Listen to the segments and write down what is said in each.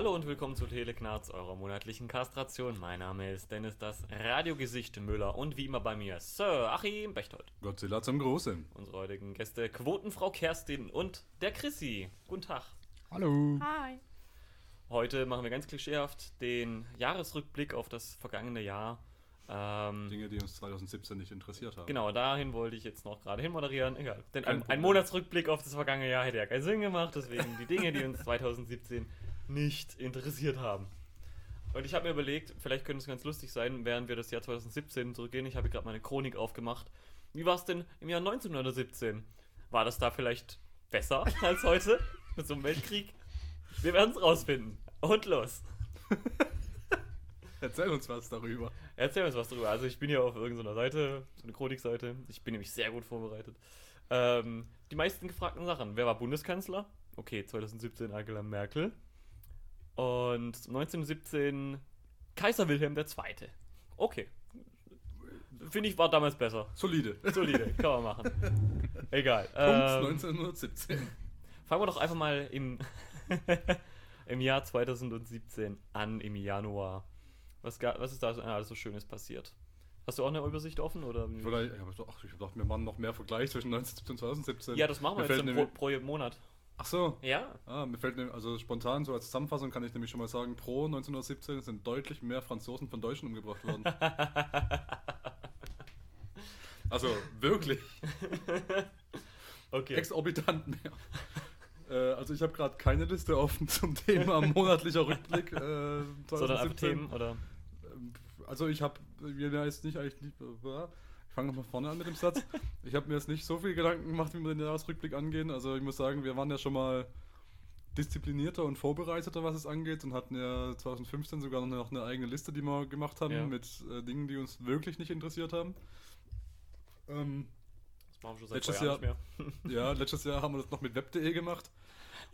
Hallo und willkommen zu Teleknarz, eurer monatlichen Kastration. Mein Name ist Dennis, das Radiogesicht Müller und wie immer bei mir Sir Achim Bechtold. Godzilla zum Großen. Unsere heutigen Gäste Quotenfrau Kerstin und der Chrissy. Guten Tag. Hallo. Hi. Heute machen wir ganz klischeehaft den Jahresrückblick auf das vergangene Jahr. Ähm, Dinge, die uns 2017 nicht interessiert haben. genau, dahin wollte ich jetzt noch gerade hin moderieren. Egal. Denn ein, ein. Monatsrückblick auf das vergangene Jahr hätte ja keinen Sinn gemacht. Deswegen die Dinge, die uns 2017 nicht interessiert haben. Und ich habe mir überlegt, vielleicht könnte es ganz lustig sein, während wir das Jahr 2017 zurückgehen. Ich habe gerade meine Chronik aufgemacht. Wie war es denn im Jahr 1917? War das da vielleicht besser als heute? Mit so einem Weltkrieg? Wir werden es rausfinden. Und los. Erzähl uns was darüber. Erzähl uns was darüber. Also ich bin hier auf irgendeiner Seite, so eine Chronikseite. Ich bin nämlich sehr gut vorbereitet. Ähm, die meisten gefragten Sachen. Wer war Bundeskanzler? Okay, 2017 Angela Merkel. Und 1917 Kaiser Wilhelm II. Okay. Finde ich, war damals besser. Solide. Solide, kann man machen. Egal. Punkt Ähm, 1917. fangen wir doch einfach mal im, im Jahr 2017 an, im Januar. Was, was ist da so- alles so Schönes passiert? Hast du auch eine Übersicht offen? Oder? ach, ich dachte, wir machen noch mehr Vergleich zwischen 1917 und 2017. Ja, das machen wir Mir jetzt pro, nämlich- pro Monat. Ach so. Ja. Ah, mir fällt also spontan so als Zusammenfassung kann ich nämlich schon mal sagen, pro 1917 sind deutlich mehr Franzosen von Deutschen umgebracht worden. also wirklich Okay. exorbitant mehr. Äh, also ich habe gerade keine Liste offen zum Thema monatlicher Rückblick. Äh, Sondern 2017. Themen oder. Ähm, Also ich habe mir jetzt nicht eigentlich nicht, ich fange nochmal vorne an mit dem Satz. Ich habe mir jetzt nicht so viel Gedanken gemacht, wie wir den Jahresrückblick angehen. Also ich muss sagen, wir waren ja schon mal disziplinierter und vorbereiteter, was es angeht und hatten ja 2015 sogar noch eine eigene Liste, die wir gemacht haben Ja. mit äh, Dingen, die uns wirklich nicht interessiert haben. Ähm, Das machen wir schon seit Letztes nicht mehr. ja, letztes Jahr haben wir das noch mit web.de gemacht.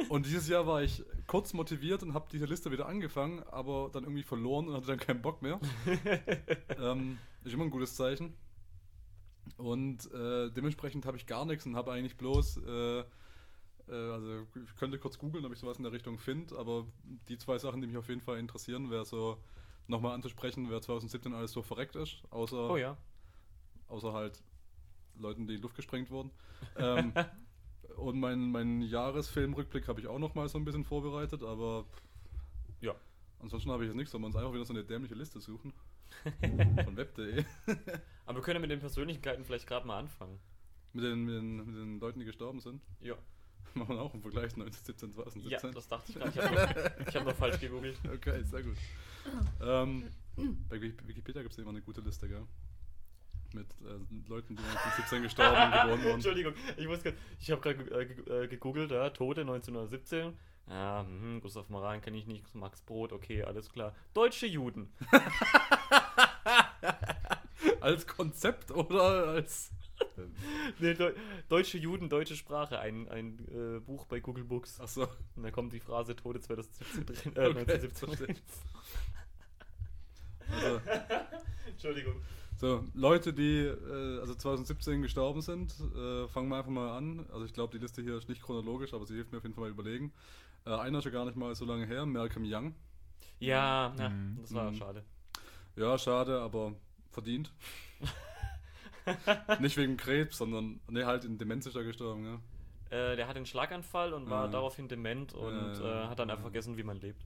Und dieses Jahr war ich kurz motiviert und habe diese Liste wieder angefangen, aber dann irgendwie verloren und hatte dann keinen Bock mehr. ähm, ist immer ein gutes Zeichen. Und äh, dementsprechend habe ich gar nichts und habe eigentlich bloß, äh, äh, also ich könnte kurz googeln, ob ich sowas in der Richtung finde, aber die zwei Sachen, die mich auf jeden Fall interessieren, wäre so nochmal anzusprechen, wer 2017 alles so verreckt ist, außer Oh ja. außer halt Leuten, die in die Luft gesprengt wurden. Ähm, und meinen mein Jahresfilmrückblick habe ich auch noch mal so ein bisschen vorbereitet, aber Ja. ansonsten habe ich jetzt nichts, sondern uns einfach wieder so eine dämliche Liste suchen. Von web.de. Aber wir können ja mit den Persönlichkeiten vielleicht gerade mal anfangen. Mit den, mit, den, mit den Leuten, die gestorben sind. Ja. Machen wir auch einen Vergleich 1917, Ja, 2017. das dachte ich gerade. Ich habe hab nur falsch gegoogelt. okay, sehr gut. ähm, bei Wiki- Wikipedia gibt es immer eine gute Liste, gell? Mit äh, Leuten, die 1917 gestorben und geboren wurden. Entschuldigung, ich muss grad, ich habe gerade äh, äh, gegoogelt, ja, Tote 1917. Ja, mhm, Gustav Moran kenne ich nicht, Max Brot, okay, alles klar. Deutsche Juden. Als Konzept oder als. Nee, Deu Deutsche Juden, deutsche Sprache, ein, ein äh, Buch bei Google Books. Achso. Und da kommt die Phrase Tote 2017 drin. Äh, Okay, 1917 verstehe. drin. Also, Entschuldigung. So, Leute, die äh, also 2017 gestorben sind, äh, fangen wir einfach mal an. Also ich glaube, die Liste hier ist nicht chronologisch, aber sie hilft mir auf jeden Fall mal überlegen. Äh, einer ist ja gar nicht mal so lange her, Malcolm Young. Ja, ja Mhm. das war Mhm. schade. Ja, schade, aber verdient. nicht wegen Krebs, sondern ne, halt in Demenz ist er gestorben, ja. Äh, der hat einen Schlaganfall und war Ja. daraufhin dement und Ja, äh, hat dann einfach vergessen, wie man lebt.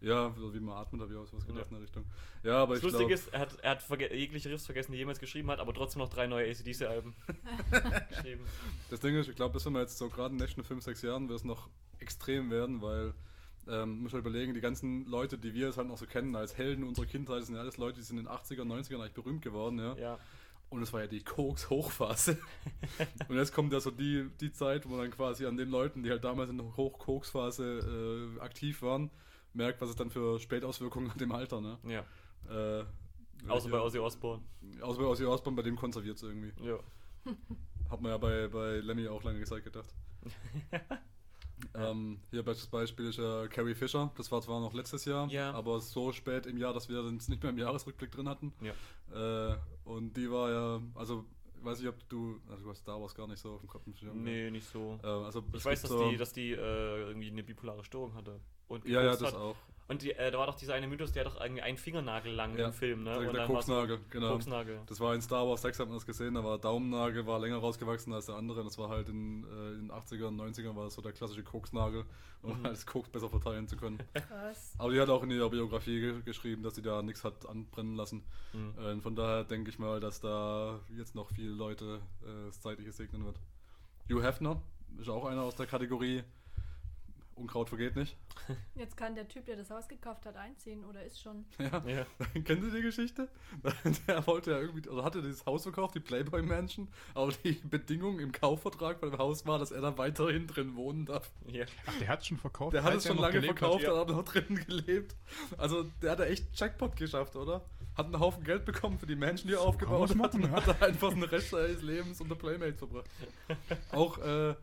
Ja, wie man atmet, habe ich auch sowas gedacht in der Richtung. Ja, aber Das ich Lustige glaube, ist, er hat, er hat jegliche Riffs vergessen, die jemals geschrieben hat, aber trotzdem noch drei neue ACDC-Alben geschrieben. das Ding ist, ich glaube, das wenn wir jetzt so gerade in den nächsten 5, 6 Jahren, wird es noch extrem werden, weil ähm, muss halt überlegen, die ganzen Leute, die wir jetzt halt noch so kennen als Helden unserer Kindheit, sind ja alles Leute, die sind in den 80er, 90ern eigentlich berühmt geworden, ja. Ja. Und es war ja die Koks-Hochphase. und jetzt kommt ja so die, die Zeit, wo man dann quasi an den Leuten, die halt damals in der Hoch-Koks-Phase äh, aktiv waren, merkt, was es dann für Spätauswirkungen hat im Alter, ne? ja. Äh, Außer bei Ozzy Osbourne. Außer bei Ozzy Osbourne, bei dem konserviert es irgendwie. Ja. Hat man ja bei, bei Lemmy auch lange Zeit gedacht. ähm, hier bestes Beispiel ist ja Carrie Fisher. Das war zwar noch letztes Jahr, Ja. aber so spät im Jahr, dass wir es nicht mehr im Jahresrückblick drin hatten. Ja. Äh, und die war ja, also weiß nicht, ob du, also du hast Star Wars gar nicht so auf dem Kopf. Schirm, Nee, nicht so. Äh, also Ich weiß, dass so, die, dass die äh, irgendwie eine bipolare Störung hatte. Und Ja, ja, das hat. auch. Und die, äh, da war doch dieser eine Mythos, der hat doch irgendwie einen Fingernagel lang Ja, im Film, ne? der- Und der Koksnagel, genau. Koksnagel. Das war in Star Wars 6, hat man das gesehen, da war der Daumennagel war länger rausgewachsen als der andere. Das war halt in, äh, in den 80ern, 90ern war das so der klassische Koksnagel, um Mhm. halt das Koks besser verteilen zu können. Krass. Aber die hat auch in ihrer Biografie ge geschrieben, dass sie da nichts hat anbrennen lassen. Mhm. Äh, und von daher denke ich mal, dass da jetzt noch viele Leute äh, das Zeitliche segnen wird. Hugh Hefner ist auch einer aus der Kategorie Unkraut vergeht nicht. Jetzt kann der Typ, der das Haus gekauft hat, einziehen oder ist schon. Ja. Ja. Kennen Sie die Geschichte? Der wollte ja irgendwie, also hatte dieses Haus verkauft, die Playboy Mansion, aber die Bedingung im Kaufvertrag bei dem Haus war, dass er da weiterhin drin wohnen darf. ja. Ach, der hat schon verkauft. Der hat es schon lange verkauft, Hat. hat aber noch drin gelebt. Also der hat da echt Jackpot geschafft, oder? Hat einen Haufen Geld bekommen für die Mansion, die er aufgebaut hat und ja. hat da einfach den Rest seines Lebens unter Playmates verbracht. Auch äh,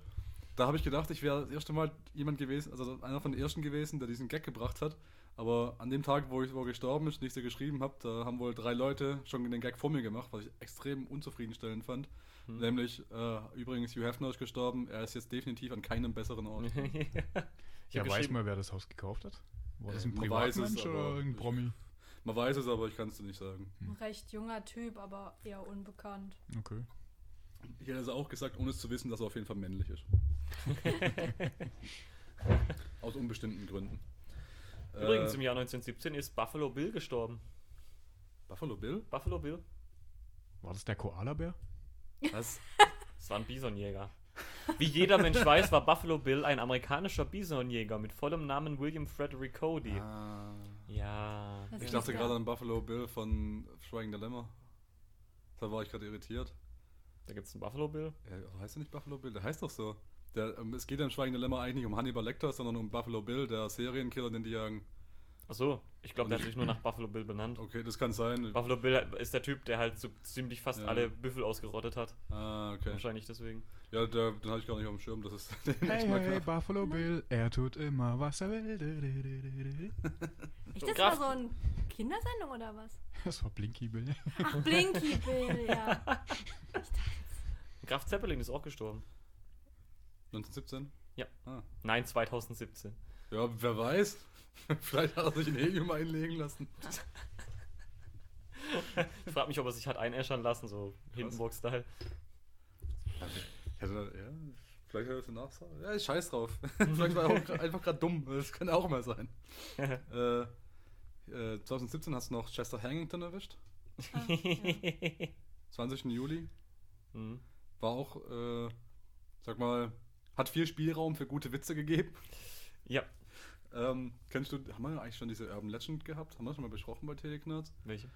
da habe ich gedacht, ich wäre das erste Mal jemand gewesen, also einer von den ersten gewesen, der diesen Gag gebracht hat. Aber an dem Tag, wo, ich, wo gestorben ist, nicht so geschrieben habe, da haben wohl drei Leute schon den Gag vor mir gemacht, was ich extrem unzufriedenstellend fand. Hm. Nämlich, äh, übrigens, Hugh Hefner ist gestorben, er ist jetzt definitiv an keinem besseren Ort. ich Ja, weiß mal, wer das Haus gekauft hat? War das Äh, ein es, Privatmensch aber oder ein ich- Promi? Man weiß es, aber ich kann es dir nicht sagen. Ein recht junger Typ, aber eher unbekannt. Okay. Ich hätte es auch gesagt, ohne es zu wissen, dass er auf jeden Fall männlich ist. Aus unbestimmten Gründen. Übrigens, äh, im Jahr 1917 ist Buffalo Bill gestorben. Buffalo Bill? Buffalo Bill? War das der Koalabär? Was? Das war ein Bisonjäger. Wie jeder Mensch weiß, war Buffalo Bill ein amerikanischer Bisonjäger mit vollem Namen William Frederick Cody. Ah, Ja. Was ich dachte gerade an Buffalo Bill von Schweigen der Lämmer. Da war ich gerade irritiert. Da gibt es einen Buffalo Bill. Ja, heißt er nicht Buffalo Bill? Der heißt doch so. Der, ähm, es geht im Schweigen der Lämmer eigentlich nicht um Hannibal Lecter, sondern um Buffalo Bill, der Serienkiller, den die jagen. Achso, ich glaube, der hat ich- sich nur nach Buffalo Bill benannt. Okay, das kann sein. Buffalo Bill ist der Typ, der halt so ziemlich fast Ja. alle Büffel ausgerottet hat. Ah, okay. Wahrscheinlich deswegen. Ja, der, den hatte ich gar nicht auf dem Schirm. Das ist den Hey, echt mal hey. Buffalo Bill, er tut immer, was er will. Echt, das Kraft- war so eine Kindersendung oder was? Das war Blinky Bill. Ach, Blinky Bill, ja. Graf Zeppelin ist auch gestorben. 1917? Nein, 2017. Ja, wer weiß. Vielleicht hat er sich in Helium einlegen lassen. Ich frage mich, ob er sich hat einäschern lassen, so Hindenburg-Style. Ich hätte, ja, vielleicht hätte er eine Nachsage. Ja, ich scheiß drauf. vielleicht war er auch einfach gerade dumm. Das kann auch mal sein. äh, äh, 2017 hast du noch Chester Hannington erwischt. Ah, ja. 20. Juli. Mhm. War auch, äh, sag mal, hat viel Spielraum für gute Witze gegeben. Ja, Ähm, kennst du, haben wir eigentlich schon diese Urban Legend gehabt? Haben wir schon mal besprochen bei Teleknerds? welche?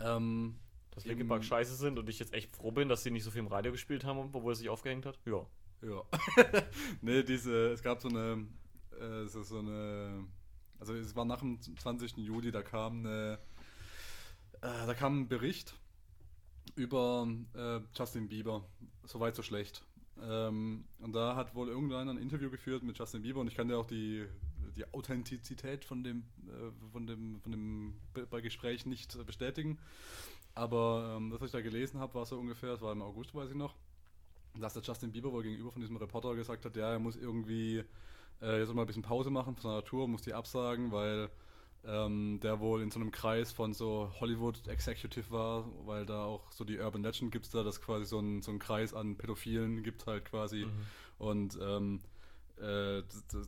Ähm, Dass Linkin Park scheiße sind und ich jetzt echt froh bin, dass sie nicht so viel im Radio gespielt haben, obwohl er sich aufgehängt hat. Ja. Ja. nee, diese, es gab so eine, äh, so, so eine, also es war nach dem 20. Juli, da kam eine, äh, da kam ein Bericht über äh, Justin Bieber. So weit, so schlecht. Ähm, und da hat wohl irgendeiner ein Interview geführt mit Justin Bieber und ich kann dir auch die, die Authentizität von dem, äh, von dem, von dem Be- bei Gespräch nicht bestätigen. Aber ähm, das, was ich da gelesen habe, war so ungefähr, das war im August, weiß ich noch, dass der Justin Bieber wohl gegenüber von diesem Reporter gesagt hat, ja, er muss irgendwie äh, jetzt mal ein bisschen Pause machen von seiner Tour, muss die absagen, weil ähm, der wohl in so einem Kreis von so Hollywood Executive war, weil da auch so die Urban Legend gibt es da, dass quasi so ein, so ein Kreis an Pädophilen gibt halt quasi. Mhm. Und ähm, äh,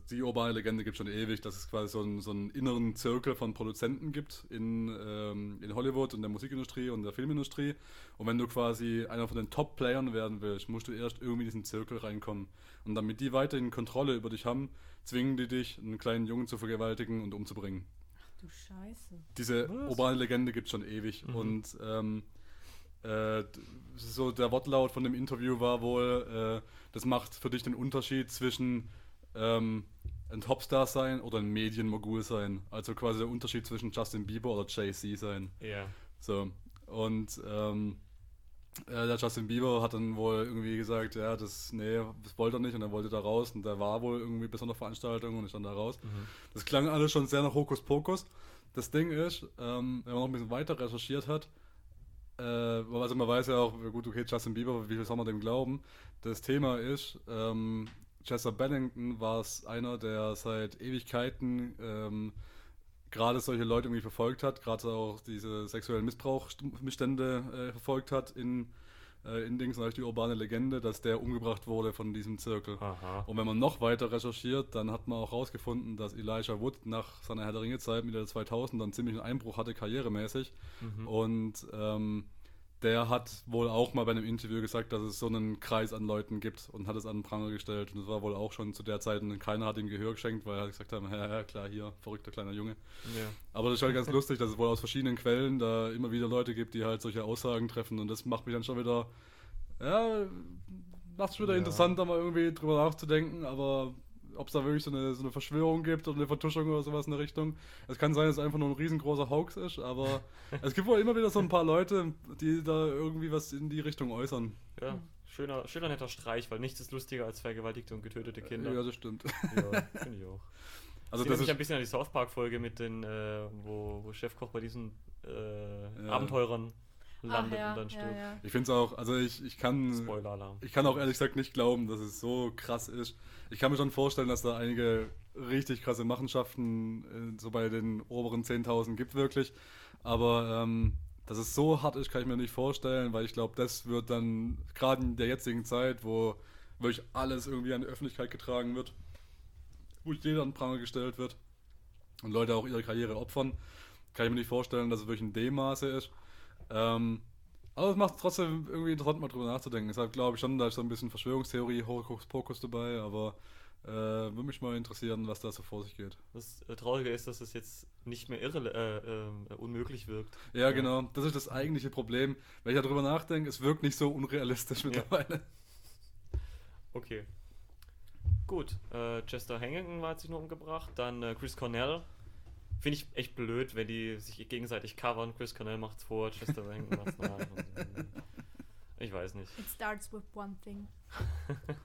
die urbane Legende gibt schon ewig, dass es quasi so einen, so einen inneren Zirkel von Produzenten gibt in, ähm, in Hollywood und der Musikindustrie und der Filmindustrie. Und wenn du quasi einer von den Top-Playern werden willst, musst du erst irgendwie in diesen Zirkel reinkommen. Und damit die weiterhin Kontrolle über dich haben, zwingen die dich, einen kleinen Jungen zu vergewaltigen und umzubringen. Du Scheiße. Diese Was? urbane Legende gibt es schon ewig. Mhm. Und ähm, äh, so der Wortlaut von dem Interview war wohl, äh, das macht für dich den Unterschied zwischen ähm, ein Topstar sein oder ein Medienmogul sein. Also quasi der Unterschied zwischen Justin Bieber oder Jay-Z sein. Ja. So. Und ähm, äh, der Justin Bieber hat dann wohl irgendwie gesagt, ja, das, nee, das wollte er nicht und er wollte da raus und der war wohl irgendwie bis einer Veranstaltung und ist dann da raus. Mhm. Das klang alles schon sehr nach Hokuspokus. Das Ding ist, ähm, wenn man noch ein bisschen weiter recherchiert hat, äh, also man weiß ja auch, gut, okay, Justin Bieber, wie viel soll man dem glauben? Das Thema ist, ähm, Chester Bennington war es einer, der seit Ewigkeiten ähm, gerade solche Leute irgendwie verfolgt hat, gerade auch diese sexuellen Missbrauchsstände äh, verfolgt hat in, äh, in Dings, die urbane Legende, dass der umgebracht wurde von diesem Zirkel. Aha. Und wenn man noch weiter recherchiert, dann hat man auch rausgefunden, dass Elijah Wood nach seiner Herr der Ringe-Zeit Mitte der 2000 dann ziemlich einen Einbruch hatte, karrieremäßig. Mhm. Und ähm, der hat wohl auch mal bei einem Interview gesagt, dass es so einen Kreis an Leuten gibt und hat es an den Pranger gestellt. Und das war wohl auch schon zu der Zeit, und keiner hat ihm Gehör geschenkt, weil er gesagt hat, ja, ja, klar, hier, verrückter kleiner Junge. Ja. Aber das ist halt ganz lustig, dass es wohl aus verschiedenen Quellen da immer wieder Leute gibt, die halt solche Aussagen treffen. Und das macht mich dann schon wieder, ja, macht es wieder Ja. interessant, da mal irgendwie drüber nachzudenken. Aber ob es da wirklich so eine, so eine Verschwörung gibt oder eine Vertuschung oder sowas in der Richtung. Es kann sein, dass es einfach nur ein riesengroßer Hoax ist, aber es gibt wohl immer wieder so ein paar Leute, die da irgendwie was in die Richtung äußern. ja. Schöner, schöner netter Streich, weil nichts ist lustiger als vergewaltigte und getötete Kinder. Ja, das stimmt. Ja, finde ich auch. Also das das mich ein ist, bisschen an die South Park-Folge mit den, äh, wo, wo Chefkoch bei diesen äh, Ja. Abenteurern landet Ach, ja, und dann ja, stirbt. ja. ich finde es auch, also ich, ich kann... Spoiler-Alarm. Ich kann auch ehrlich gesagt nicht glauben, dass es so krass ist. Ich kann mir schon vorstellen, dass da einige richtig krasse Machenschaften äh, so bei den oberen 10.000 gibt wirklich. Aber ähm, dass es so hart ist, kann ich mir nicht vorstellen, weil ich glaube, das wird dann gerade in der jetzigen Zeit, wo wirklich alles irgendwie an die Öffentlichkeit getragen wird, wo jeder an Pranger gestellt wird und Leute auch ihre Karriere opfern, kann ich mir nicht vorstellen, dass es wirklich in dem Maße ist. Ähm, aber es macht trotzdem irgendwie interessant, mal drüber nachzudenken. Deshalb glaube ich schon, da ist so ein bisschen Verschwörungstheorie, Hokuspokus dabei, aber äh, würde mich mal interessieren, was da so vor sich geht. Das äh, Traurige ist, dass es jetzt nicht mehr irre, äh, äh, unmöglich wirkt. Ja, genau. Das ist das eigentliche Problem. Wenn ich darüber nachdenke, es wirkt nicht so unrealistisch Ja. mittlerweile. Okay. Gut, äh, Chester Hennington war hat sich nur umgebracht. Dann äh, Chris Cornell. Finde ich echt blöd, wenn die sich gegenseitig covern. Chris Cornell macht's vor, Chester Hennington macht's nach. Ich weiß nicht. It starts with one thing.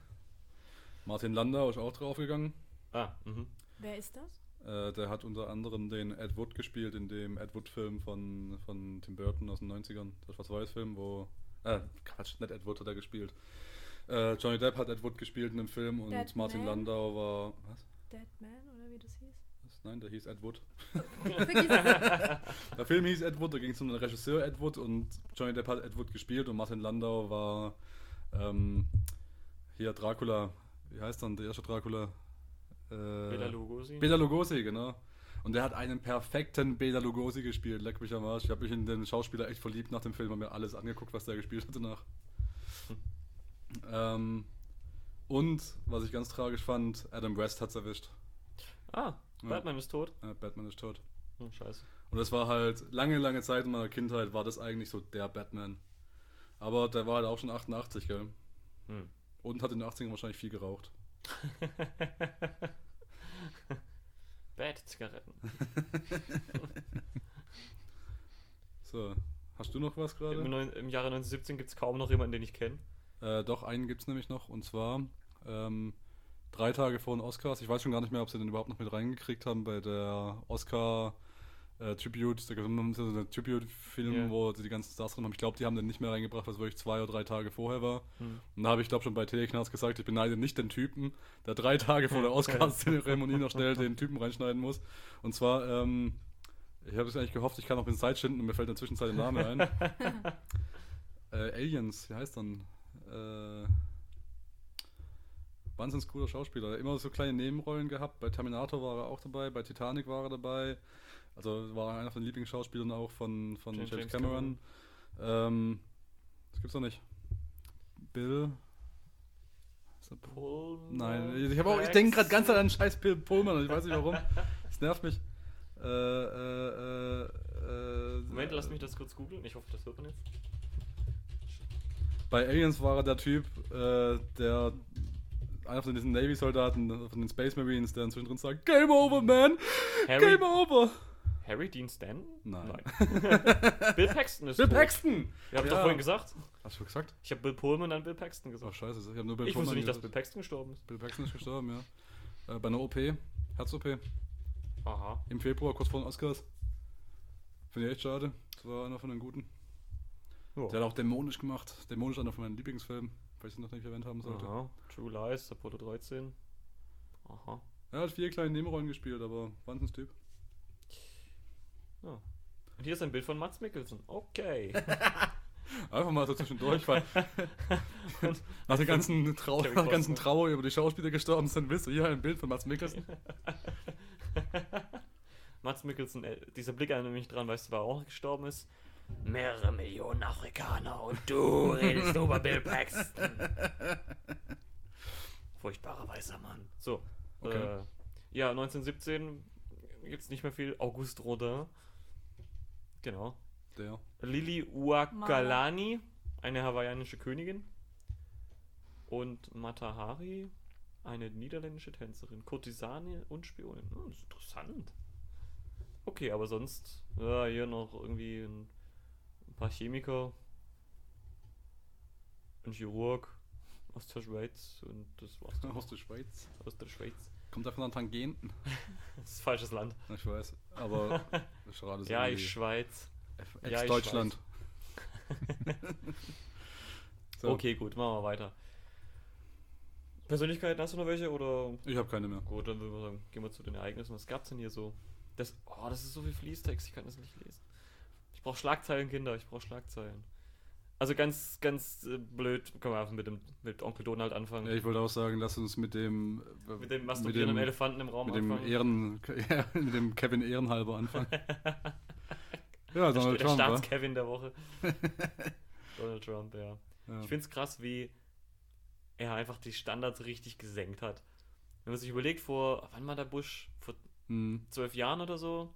Martin Landau ist auch draufgegangen. Ah, mhm. Wer ist das? Äh, der hat unter anderem den Ed Wood gespielt in dem Ed Wood-Film von, von Tim Burton aus den 90ern. Der Schwarz-Weiß-Film, wo. Äh, Quatsch, nicht Ed Wood hat er gespielt. Äh, Johnny Depp hat Ed Wood gespielt in dem Film und Dead Martin Man? Landau war. Was? Dead Man oder wie das hieß? Nein, der hieß Ed Wood. Vergiss es. Der Film hieß Ed Wood, da ging es um den Regisseur Ed Wood und Johnny Depp hat Ed Wood gespielt und Martin Landau war ähm, hier Dracula. Wie heißt dann der erste Dracula? Äh, Bela Lugosi. Bela Lugosi, genau. Und der hat einen perfekten Bela Lugosi gespielt. Leck mich am Arsch. Ich habe mich in den Schauspieler echt verliebt nach dem Film. Habe mir alles angeguckt, was der gespielt hat danach. Ähm, und, was ich ganz tragisch fand, Adam West hat's erwischt. Ah. Batman ist tot. Äh, Batman ist tot. Hm, scheiße. Und das war halt, lange, lange Zeit in meiner Kindheit war das eigentlich so der Batman. Aber der war halt auch schon 88, gell? Hm. Und hat in den 80ern wahrscheinlich viel geraucht. Bad-Zigaretten. So, hast du noch was Im, gerade? neun- Im Jahre 1917 gibt es kaum noch jemanden, den ich kenne. Äh, doch, einen gibt's nämlich noch. Und zwar ähm, drei Tage vor den Oscars. Ich weiß schon gar nicht mehr, ob sie den überhaupt noch mit reingekriegt haben bei der Oscar äh, Tribute. Da gibt es so einen Tribute-Film, Ja. wo sie die ganzen Stars drin haben. Ich glaube, die haben den nicht mehr reingebracht, was wirklich zwei oder drei Tage vorher war. Hm. Und da habe ich, glaube schon bei Teleknarz gesagt, ich beneide nicht den Typen, der drei Tage vor der Oscars-Zeremonie noch schnell den Typen reinschneiden muss. Und zwar, ähm, ich habe es eigentlich gehofft, ich kann noch in Zeit schinden und mir fällt in der Zwischenzeit der Name ein. äh, Aliens, wie heißt dann? Äh, wahnsinnig cooler Schauspieler. Immer so kleine Nebenrollen gehabt. Bei Terminator war er auch dabei, bei Titanic war er dabei. Also war einer von den Lieblingsschauspielern auch von, von James- James, James Cameron. Ähm, das gibt's doch nicht. Bill. Er? Pullman Nein, ich, auch, ich denke gerade ganz an Scheiß Bill Pullman und ich weiß nicht warum. Das nervt mich. Äh, äh, äh, äh, Moment, lass mich das kurz googeln. Ich hoffe, das hört man jetzt. Bei Aliens war er der Typ, äh, der einer von diesen Navy-Soldaten, von den Space Marines, der inzwischen drin sagt, Game over, man! Harry, Game over! Harry Dean Stanton? Nein. Bill Paxton ist Bill tot. Paxton! Ja, hab ich Ja. doch vorhin gesagt. Hast du gesagt? Ich habe Bill Pullman dann Bill Paxton Oh, gesagt. scheiße, ich habe nur Bill ich wusste Pullman nicht, dass Bill gesagt. Paxton gestorben ist. Bill Paxton ist gestorben, ja. Äh, bei einer OP, Herz-OP, Aha. im Februar, kurz vor den Oscars. Finde ich echt schade. Das war einer von den Guten. Ja. Der hat auch Dämonisch gemacht. Dämonisch einer von meinen Lieblingsfilmen, falls ich noch nicht erwähnt haben sollte. Aha. True Lies, Apollo 13. Aha. Er hat vier kleine Nebenrollen gespielt, aber Wahnsinnstyp. Ja. Und hier ist ein Bild von Mats Mikkelsen. Okay. Einfach mal so zwischendurch, weil nach der ganzen, Trau nach ganzen. Trauer über die Schauspieler gestorben sind, willst du hier ein Bild von Mats Mikkelsen? Mats Mikkelsen, äh, dieser Blick erinnert mich dran, weißt du, wer auch gestorben ist? Mehrere Millionen Afrikaner und du redest über Bill Paxton. Furchtbarer weißer Mann. So. Okay. Äh, ja, 1917 gibt's nicht mehr viel. Auguste Rodin. Genau. Der. Lili Uakalani, eine hawaiianische Königin. Und Matahari, eine niederländische Tänzerin, Kurtisane und Spionin. Hm, das ist interessant. Okay, aber sonst, ja, hier noch irgendwie ein paar Chemiker, ein Chirurg aus der Schweiz und das war's dann Aus der Schweiz. aus der Schweiz. Kommt einfach an Tangenten. Das ist ein falsches Land. Ich weiß. Aber so Ja, ich Schweiz. Ja, ich Ex-Deutschland. So. Okay, gut, machen wir weiter. Persönlichkeiten, hast du noch welche oder? Ich habe keine mehr. Gut, dann würde ich sagen, gehen wir zu den Ereignissen. Was gab's denn hier so? Das, oh, das ist so viel Fließtext, ich kann das nicht lesen. Ich brauche Schlagzeilen, Kinder, ich brauche Schlagzeilen. Also ganz, ganz äh, blöd, können wir einfach mit, dem, mit Onkel Donald anfangen. Ja, ich wollte auch sagen, lass uns mit dem äh, mit dem masturbierenden dem- Elefanten im Raum mit dem anfangen. Ehren, ja, mit dem Kevin Ehrenhalber anfangen. ja, der, Donald der Trump, wa? Staats-Kevin der Woche. Donald Trump, ja. Ja. Ich finde es krass, wie er einfach die Standards richtig gesenkt hat. Wenn man sich überlegt, vor, wann war der Bush? Vor Hm, zwölf Jahren oder so,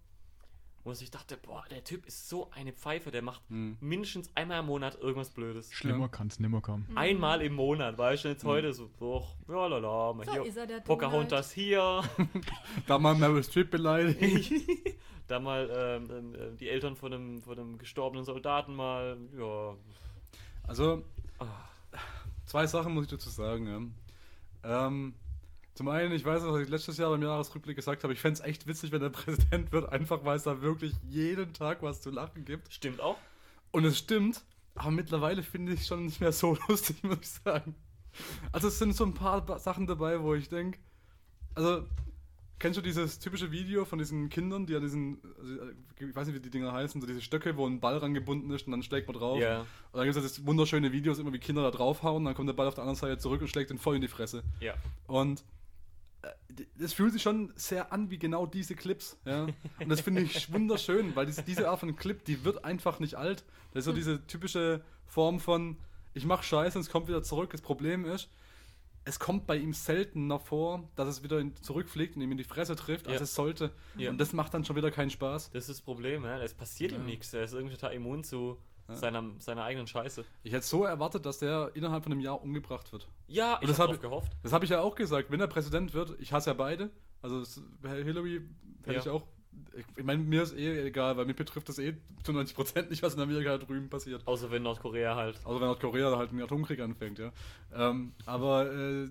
wo man sich dachte, boah, der Typ ist so eine Pfeife, der macht hm. mindestens einmal im Monat irgendwas Blödes. Schlimmer Ja. kann's nimmer kommen. Mhm. Einmal im Monat, weißt du, jetzt Mhm. heute so, doch, ja lala, mal So hier, ist er der Pocahontas hier, Da mal Meryl Streep beleidigt. da mal ähm, ähm, äh, die Eltern von einem, von einem gestorbenen Soldaten mal, ja. Also, Ah. zwei Sachen muss ich dazu sagen. Ja. Ähm, zum einen, ich weiß, was ich letztes Jahr beim Jahresrückblick gesagt habe, ich fände es echt witzig, wenn er Präsident wird, einfach weil es da wirklich jeden Tag was zu lachen gibt. Stimmt auch. Und es stimmt, aber mittlerweile finde ich es schon nicht mehr so lustig, muss ich sagen. Also es sind so ein paar Sachen dabei, wo ich denke, also kennst du dieses typische Video von diesen Kindern, die an diesen, also, ich weiß nicht, wie die Dinger heißen, so diese Stöcke, wo ein Ball rangebunden ist und dann schlägt man drauf. Ja, Und dann gibt es das wunderschöne Videos, immer wie Kinder da draufhauen, dann kommt der Ball auf der anderen Seite zurück und schlägt ihn voll in die Fresse. ja. Und äh, d- das fühlt sich schon sehr an wie genau diese Clips. Ja? Und das finde ich wunderschön, weil diese, diese Art von Clip, die wird einfach nicht alt. Das ist so diese typische Form von, ich mache Scheiße und es kommt wieder zurück. Das Problem ist, es kommt bei ihm seltener vor, dass es wieder zurückfliegt und ihm in die Fresse trifft, als Ja. es sollte. Ja. Und das macht dann schon wieder keinen Spaß. Das ist das Problem, ja. Es passiert ihm nichts. Er ist irgendwie total immun zu Ja. seiner, seiner eigenen Scheiße. Ich hätte so erwartet, dass der innerhalb von einem Jahr umgebracht wird. Ja, ich habe hab gehofft. Das habe ich ja auch gesagt. Wenn er Präsident wird, ich hasse ja beide. Also Hillary hätte Ja. ich auch. Ich, meine, mir ist eh egal, weil mich betrifft das eh zu 90% nicht, was in Amerika drüben passiert. Außer wenn Nordkorea halt. Außer wenn Nordkorea halt einen Atomkrieg anfängt, ja. Ähm, aber äh,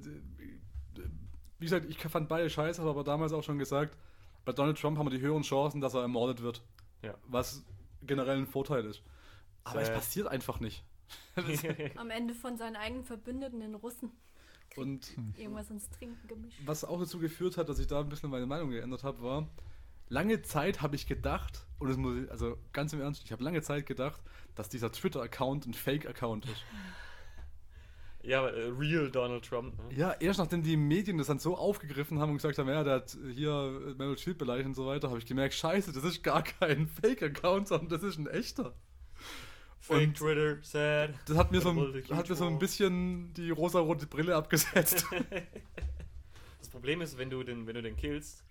wie gesagt, ich fand beide scheiße, habe aber damals auch schon gesagt, bei Donald Trump haben wir die höheren Chancen, dass er ermordet wird. Ja. Was generell ein Vorteil ist. Aber es passiert einfach nicht. Am Ende von seinen eigenen Verbündeten, den Russen, Und irgendwas ins Trinken gemischt. was auch dazu geführt hat, dass ich da ein bisschen meine Meinung geändert habe, war, lange Zeit habe ich gedacht, und das muss ich, also ganz im Ernst, ich habe lange Zeit gedacht, dass dieser Twitter-Account ein Fake-Account ist. ja, aber, äh, real Donald Trump. Ne? Ja, erst nachdem die Medien das dann so aufgegriffen haben und gesagt haben, ja, der hat hier Meryl Streep beleidigt und so weiter, habe ich gemerkt, scheiße, das ist gar kein Fake-Account, sondern das ist ein echter. Fake Und- Twitter, sad. Das hat mir so the ein, hat mir so ein bisschen die rosarote Brille abgesetzt. Das Problem ist, wenn du den, wenn du den killst,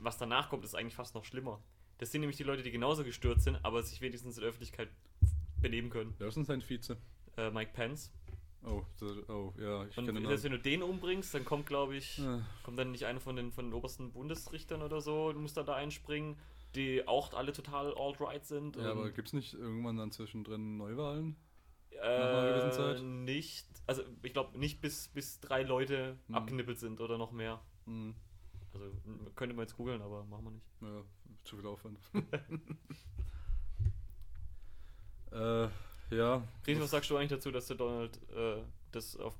was danach kommt, ist eigentlich fast noch schlimmer. Das sind nämlich die Leute, die genauso gestört sind, aber sich wenigstens in der Öffentlichkeit benehmen können. Wer ist denn sein Vize? Äh, Mike Pence. Oh, das, oh ja, ich Und kenne wenn du den umbringst, dann kommt, glaube ich, Äh, kommt dann nicht einer von den, von den obersten Bundesrichtern oder so, und muss dann da einspringen, die auch alle total alt-right sind. Ja, aber gibt es nicht irgendwann dann zwischendrin Neuwahlen? einer äh, gewissen Zeit? nicht, also ich glaube nicht bis, bis drei Leute Hm. abgenippelt sind oder noch mehr. Hm, Also könnte man jetzt googeln, aber machen wir nicht. ja, zu viel Aufwand. äh, Ja. Chris, was sagst du eigentlich dazu, dass der Donald äh, das auf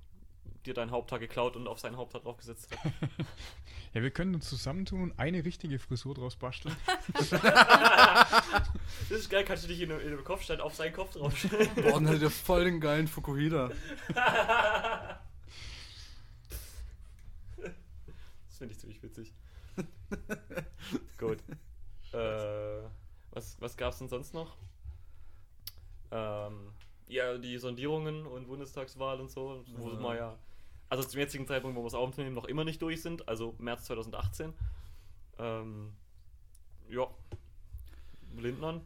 dir dein Haupthaar geklaut und auf sein Haupthaar draufgesetzt hat? Ja, wir können uns zusammentun und eine richtige Frisur draus basteln. Das ist geil, kannst du dich in, in den Kopf stellen, auf seinen Kopf draufstellen. Boah, dann hättet ihr voll den geilen Fukuhida. Das finde ich ziemlich witzig. Gut. Äh, was was gab es denn sonst noch? Ähm, ja, die Sondierungen und Bundestagswahl und so, wo Ja. wir ja, also zum jetzigen Zeitpunkt, wo wir es aufnehmen, noch immer nicht durch sind, also März 2018. Ähm, ja. Lindnern,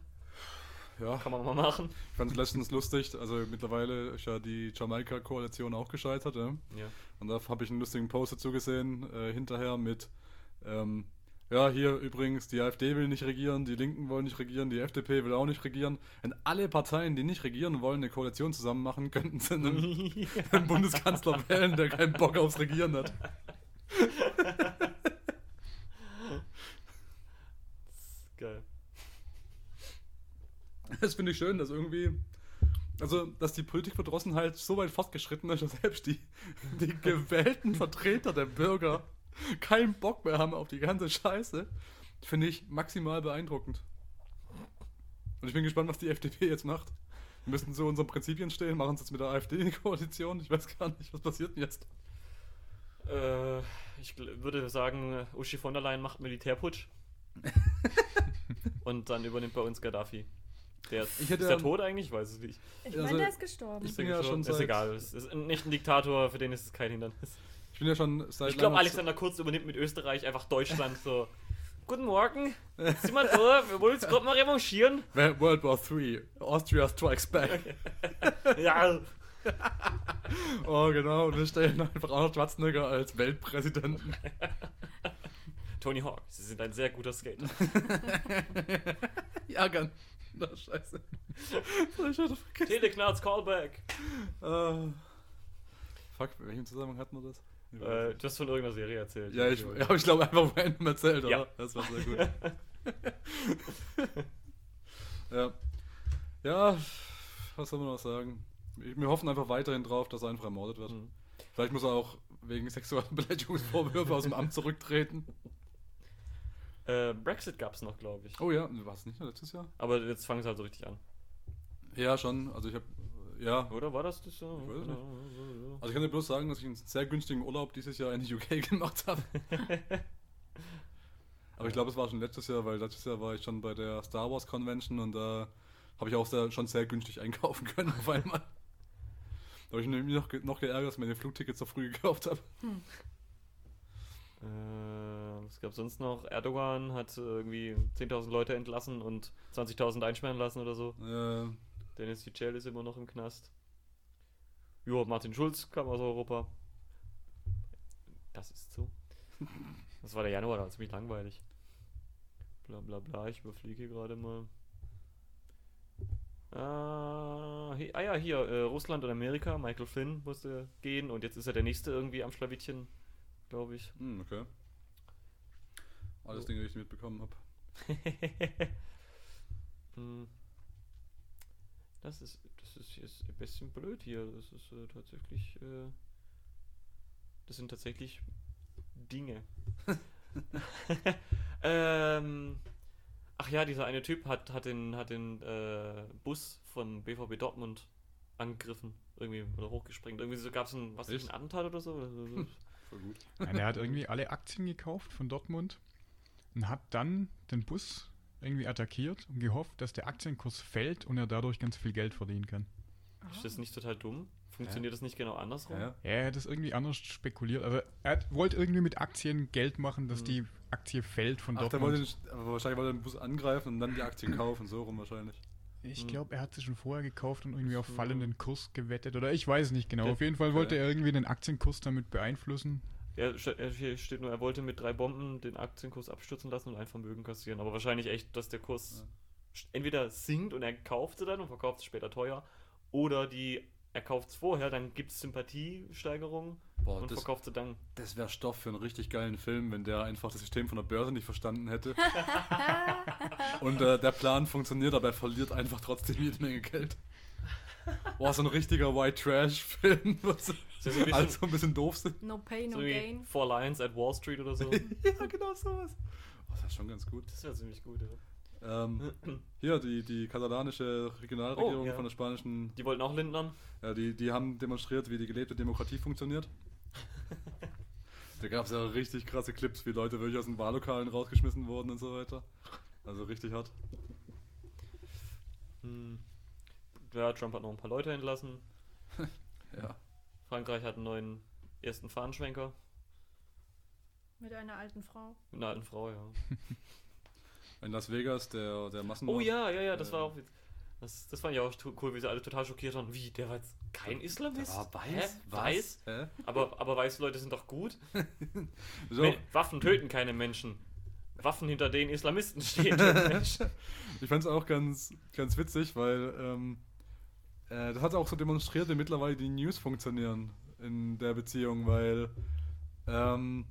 Ja, kann man mal machen. ich fand es letztens lustig. Also mittlerweile ist ja die Jamaika-Koalition auch gescheitert. Ja? Ja. Und da habe ich einen lustigen Post dazu gesehen, äh, hinterher mit, ähm, ja, hier übrigens, die AfD will nicht regieren, die Linken wollen nicht regieren, die FDP will auch nicht regieren. Wenn alle Parteien, die nicht regieren wollen, eine Koalition zusammen machen, könnten sie einen, einen Bundeskanzler wählen, der keinen Bock aufs Regieren hat. Geil. Das finde ich schön, dass irgendwie, also, dass die Politikverdrossenheit so weit fortgeschritten ist, dass selbst die, die gewählten Vertreter der Bürger keinen Bock mehr haben auf die ganze Scheiße, finde ich maximal beeindruckend. Und ich bin gespannt, was die FDP jetzt macht. Wir müssen zu unseren Prinzipien stehen, machen es jetzt mit der AfD in die Koalition. Ich weiß gar nicht, was passiert denn jetzt. Äh, ich würde sagen, Uschi von der Leyen macht Militärputsch. und dann übernimmt bei uns Gaddafi. Der ist, Ich hätte ist der ja- tot eigentlich? Ich weiß es nicht. Ich Also, meine, der ist gestorben. ich Ist bin ja gestorben? schon ist egal. Es ist nicht ein Diktator, für den ist es kein Hindernis. Ich bin ja schon seit Ich glaube, Alexander Kurz übernimmt mit Österreich einfach Deutschland so. Guten Morgen, sind wir da? Wir wollen uns gerade mal revanchieren. World War III. Austria strikes back. Ja, Oh, genau. Und wir stellen einfach Arnold Schwarzenegger als Weltpräsidenten. Tony Hawk, Sie sind ein sehr guter Skater. Ja, ganz. Na, scheiße. Teleknarz Callback. Äh, fuck, in welchem Zusammenhang hatten wir das? Äh, du hast von irgendeiner Serie erzählt. ja, ich, ja, ich glaube einfach random erzählt, oder? Ja. Das war sehr gut. ja. Ja, was soll man noch sagen? Wir hoffen einfach weiterhin drauf, dass er einfach ermordet wird. Mhm. Vielleicht muss er auch wegen sexueller Beleidigungsvorwürfe aus dem Amt zurücktreten. Äh, Brexit gab es noch, glaube ich. Oh ja, war es nicht letztes Jahr? Aber jetzt fangen sie halt so richtig an. Ja, schon. Also ich habe, ja. Oder war das das so? Ich weiß nicht. Also ich kann dir bloß sagen, dass ich einen sehr günstigen Urlaub dieses Jahr in die UK gemacht habe. Aber ich glaube, es war schon letztes Jahr, weil letztes Jahr war ich schon bei der Star Wars Convention und da habe ich auch sehr, schon sehr günstig einkaufen können auf einmal. Da habe ich mich noch, noch geärgert, dass ich mir den Flugticket so früh gekauft habe. Äh, was gab sonst noch? Erdogan hat äh, irgendwie 10.000 Leute entlassen und 20.000 einsperren lassen oder so. Äh, Dennis Yücel ist immer noch im Knast. Jo, Martin Schulz kam aus Europa. Das ist so. Das war der Januar, da war ziemlich langweilig. Bla bla bla, ich überfliege hier gerade mal. Ah, hi- ah ja, hier, äh, Russland und Amerika. Michael Flynn musste gehen und jetzt ist er der nächste irgendwie am Schlawittchen, glaube ich. hm, okay. Alles Dinge, die ich mitbekommen habe. Hm. Das ist, das ist jetzt ein bisschen blöd hier. Das ist äh, tatsächlich, äh, das sind tatsächlich Dinge. ähm, ach ja, dieser eine Typ hat, hat den, hat den äh, Bus vom BVB Dortmund angegriffen. Irgendwie, oder hochgesprengt. Irgendwie so gab es ein, was, Echt? ein Attentat oder so? Oder so- Voll gut. Nein, er hat irgendwie alle Aktien gekauft von Dortmund und hat dann den Bus irgendwie attackiert und gehofft, dass der Aktienkurs fällt und er dadurch ganz viel Geld verdienen kann. Ist das nicht total dumm? Funktioniert das nicht genau andersrum? Ja, ja. Ja, er hat das irgendwie anders spekuliert. Also er hat, wollte irgendwie mit Aktien Geld machen, dass Mhm. die Aktie fällt von Ach, der wollte Dortmund. den, aber wahrscheinlich wollte er den Bus angreifen und dann die Aktien kaufen, so rum wahrscheinlich. Ich Mhm. glaube, er hat sie schon vorher gekauft und irgendwie auf fallenden Kurs gewettet. Oder ich weiß nicht genau. Der- Auf jeden Fall wollte er irgendwie den Aktienkurs damit beeinflussen. Ja, äh, hier steht nur, er wollte mit drei Bomben den Aktienkurs abstürzen lassen und ein Vermögen kassieren. Aber wahrscheinlich echt, dass der Kurs st- entweder sinkt und er kauft sie dann und verkauft es später teuer, oder die er kauft es vorher, dann gibt es Sympathiesteigerung Boah, und das, verkauft sie dann. das wäre Stoff für einen richtig geilen Film, wenn der einfach das System von der Börse nicht verstanden hätte. und äh, der Plan funktioniert, aber er verliert einfach trotzdem jede Menge Geld. Boah, so ein richtiger White Trash-Film, wo so So ein bisschen alle so ein bisschen doof sind. No pain, no so wie gain. Four Lions at Wall Street oder so. ja, genau sowas. Oh, das ist schon ganz gut. Das wäre ziemlich gut, ja. Ähm, hier, die, die katalanische Regionalregierung Oh, ja. von der spanischen, Die wollten auch lindern. ja, die, die haben demonstriert, wie die gelebte Demokratie funktioniert. da gab es ja richtig krasse Clips, wie Leute wirklich aus den Wahllokalen rausgeschmissen wurden und so weiter. Also richtig hart. Hm. Ja, Trump hat noch ein paar Leute entlassen. Ja. Frankreich hat einen neuen ersten Fahnenschwenker Mit einer alten Frau. mit einer alten Frau, ja. In Las Vegas, der, der Massenmord. Oh ja, ja, ja, das Äh, war auch. Das, das fand ich auch cool, wie sie alle total schockiert waren. Wie, der war jetzt kein Der Islamist? war weiß? Weiß? Hä? Aber, aber weiße Leute sind doch gut. So, Men- Waffen töten keine Menschen. Waffen hinter denen Islamisten stehen. ich fand es auch ganz, ganz witzig, weil ähm, äh, das hat auch so demonstriert, wie mittlerweile die News funktionieren in der Beziehung, weil ähm,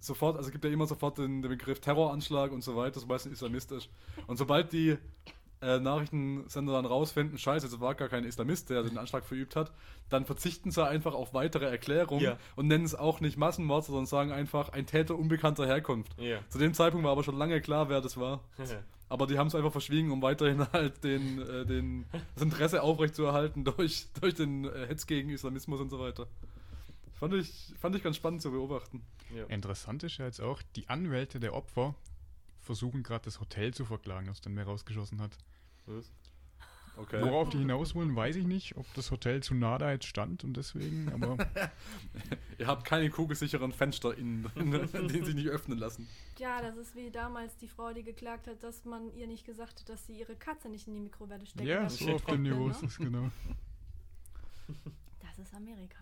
sofort, also es gibt ja immer sofort den, den Begriff Terroranschlag und so weiter, sobald es ein. Und sobald die äh, Nachrichtensender dann rausfinden, scheiße, es war gar kein Islamist, der den Anschlag verübt hat, dann verzichten sie einfach auf weitere Erklärungen Ja. und nennen es auch nicht Massenmord, sondern sagen einfach ein Täter unbekannter Herkunft. Ja. Zu dem Zeitpunkt war aber schon lange klar, wer das war. Aber die haben es einfach verschwiegen, um weiterhin halt den, äh, den, das Interesse aufrechtzuerhalten durch, durch den äh, Hetz gegen Islamismus und so weiter. Fand ich, fand ich ganz spannend zu beobachten. ja. Interessant ist ja jetzt auch, die Anwälte der Opfer versuchen gerade das Hotel zu verklagen, das dann mehr rausgeschossen hat. Was? Okay. Worauf die hinaus wollen, weiß ich nicht, ob das Hotel zu nah da jetzt stand und deswegen, aber Ihr habt keine kugelsicheren Fenster innen drin, die sie nicht öffnen lassen. Ja, das ist wie damals die Frau, die geklagt hat, dass man ihr nicht gesagt hat, dass sie ihre Katze nicht in die Mikrowelle stecken ja, so auf dem Niveau ist es genau. Das ist Amerika.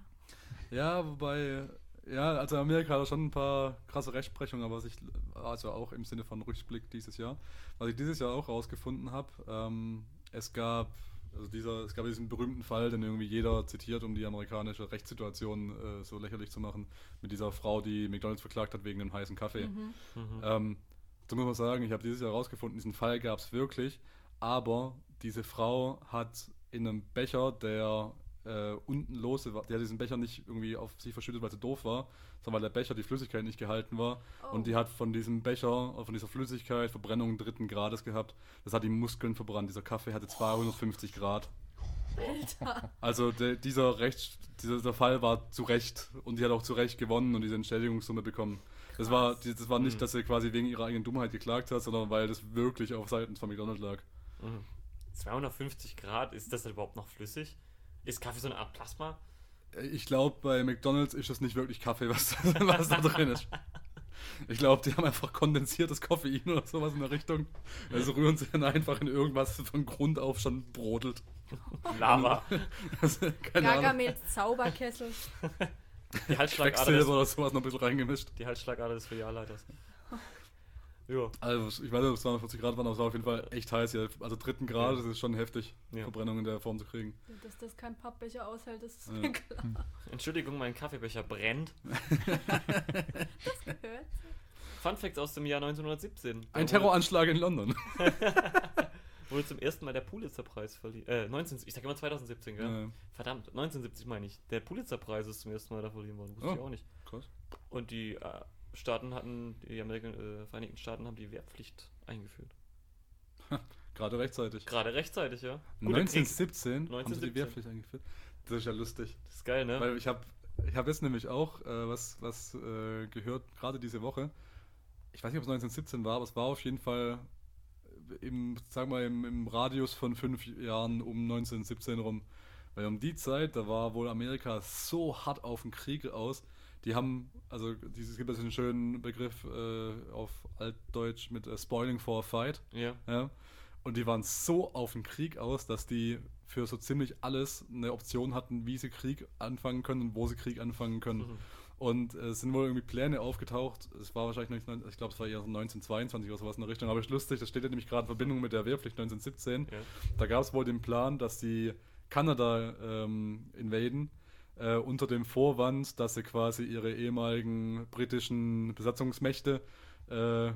Ja, wobei, ja, also Amerika hat schon ein paar krasse Rechtsprechungen, aber was ich, also auch im Sinne von Rückblick dieses Jahr, was ich dieses Jahr auch rausgefunden habe, ähm, es gab, also dieser, es gab diesen berühmten Fall, den irgendwie jeder zitiert, um die amerikanische Rechtssituation äh, so lächerlich zu machen, mit dieser Frau, die McDonalds verklagt hat wegen einem heißen Kaffee. Mhm. Mhm. Ähm, da muss man sagen, ich habe dieses Jahr herausgefunden, diesen Fall gab es wirklich, aber diese Frau hat in einem Becher, der äh, unten lose war, der hat diesen Becher nicht irgendwie auf sich verschüttet, weil sie doof war, sondern weil der Becher die Flüssigkeit nicht gehalten war. Oh. Und die hat von diesem Becher, äh, von dieser Flüssigkeit Verbrennung dritten Grades gehabt. Das hat die Muskeln verbrannt. Dieser Kaffee hatte 250 Grad. Alter. Also der, dieser, Recht, dieser, dieser Fall war zu Recht und die hat auch zu Recht gewonnen und diese Entschädigungssumme bekommen. Das war, die- das war nicht, Mhm. dass sie quasi wegen ihrer eigenen Dummheit geklagt hat, sondern weil das wirklich auf Seiten von McDonald's lag. Mhm. 250 Grad, ist das überhaupt noch flüssig? Ist Kaffee so eine Art Plasma? Ich glaube, bei McDonald's ist das nicht wirklich Kaffee, was, was da drin ist. Ich glaube, die haben einfach kondensiertes Koffein oder sowas in der Richtung. Also rühren sie dann einfach in irgendwas das von Grund auf schon brodelt. Lava. Also, Ahnung. Gargamels Zauberkessel. Die Halsschlagader, Quecksilber des, oder sowas noch ein bisschen reingemischt. die Halsschlagader des Filialleiters. Ja. Also, ich weiß nicht, ob es 240 Grad waren, aber es war auf jeden Fall echt heiß hier. Also dritten Grad, das ist schon heftig, Ja. Verbrennung in der Form zu kriegen. Dass das kein Pappbecher aushält, das ist Ja. mir klar. Entschuldigung, mein Kaffeebecher brennt. Gehört. Fun Facts aus dem Jahr 1917. Da Ein Terroranschlag in London. Wurde, wurde zum ersten Mal der Pulitzer-Preis verliehen. Äh, 19, ich sag immer 2017, gell? Ja, Verdammt, 1970 meine ich. Der Pulitzer-Preis ist zum ersten Mal da verliehen worden. Wusste Oh. ich auch nicht. krass. Und die äh, Staaten hatten, die Amerika äh, Vereinigten Staaten haben die Wehrpflicht eingeführt. Gerade rechtzeitig. Gerade rechtzeitig, ja. Krieg. 1917 haben sie die 1917. Wehrpflicht eingeführt. Das ist ja lustig. Das ist geil, ne? Weil ich habe ich hab jetzt nämlich auch äh, was, was äh, gehört, gerade diese Woche. Ich weiß nicht, ob es 1917 war, aber es war auf jeden Fall im, sag mal, im, im Radius von fünf Jahren um 1917 rum. Weil um die Zeit, da war wohl Amerika so hart auf den Krieg aus. Die haben, also dieses gibt es einen schönen Begriff äh, auf Altdeutsch mit äh, Spoiling for a Fight. ja. Ja. Und die waren so auf den Krieg aus, dass die für so ziemlich alles eine Option hatten, wie sie Krieg anfangen können und wo sie Krieg anfangen können. Mhm. Und äh, es sind wohl irgendwie Pläne aufgetaucht. Es war wahrscheinlich, 19, ich glaube, es war eher so 1922 oder sowas in der Richtung. Aber ist lustig, das steht ja nämlich gerade in Verbindung mit der Wehrpflicht 1917. Ja. Da gab es wohl den Plan, dass die Kanada ähm, invaden, äh, unter dem Vorwand, dass sie quasi ihre ehemaligen britischen Besatzungsmächte, äh,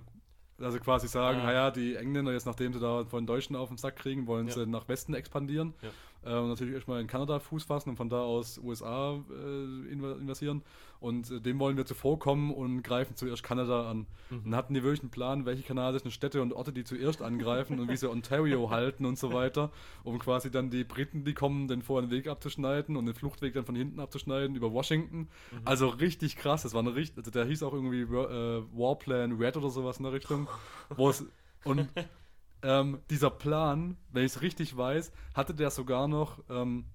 also quasi sagen, Ah. naja, die Engländer jetzt, nachdem sie da von Deutschen auf den Sack kriegen, wollen Ja. sie nach Westen expandieren. Ja. Und natürlich erstmal in Kanada Fuß fassen und von da aus USA äh, inv- investieren. Und äh, dem wollen wir zuvorkommen und greifen zuerst Kanada an. Mhm. Und hatten die wirklich einen Plan, welche kanadischen Städte und Orte die zuerst angreifen und wie sie Ontario halten und so weiter, um quasi dann die Briten, die kommen, den vorher den Weg abzuschneiden und den Fluchtweg dann von hinten abzuschneiden über Washington. Also richtig krass. Das war eine richtig, also der hieß auch irgendwie äh, Warplan Red oder sowas in der Richtung. Wo es, und ähm, dieser Plan, wenn ich es richtig weiß, hatte der sogar noch ähm,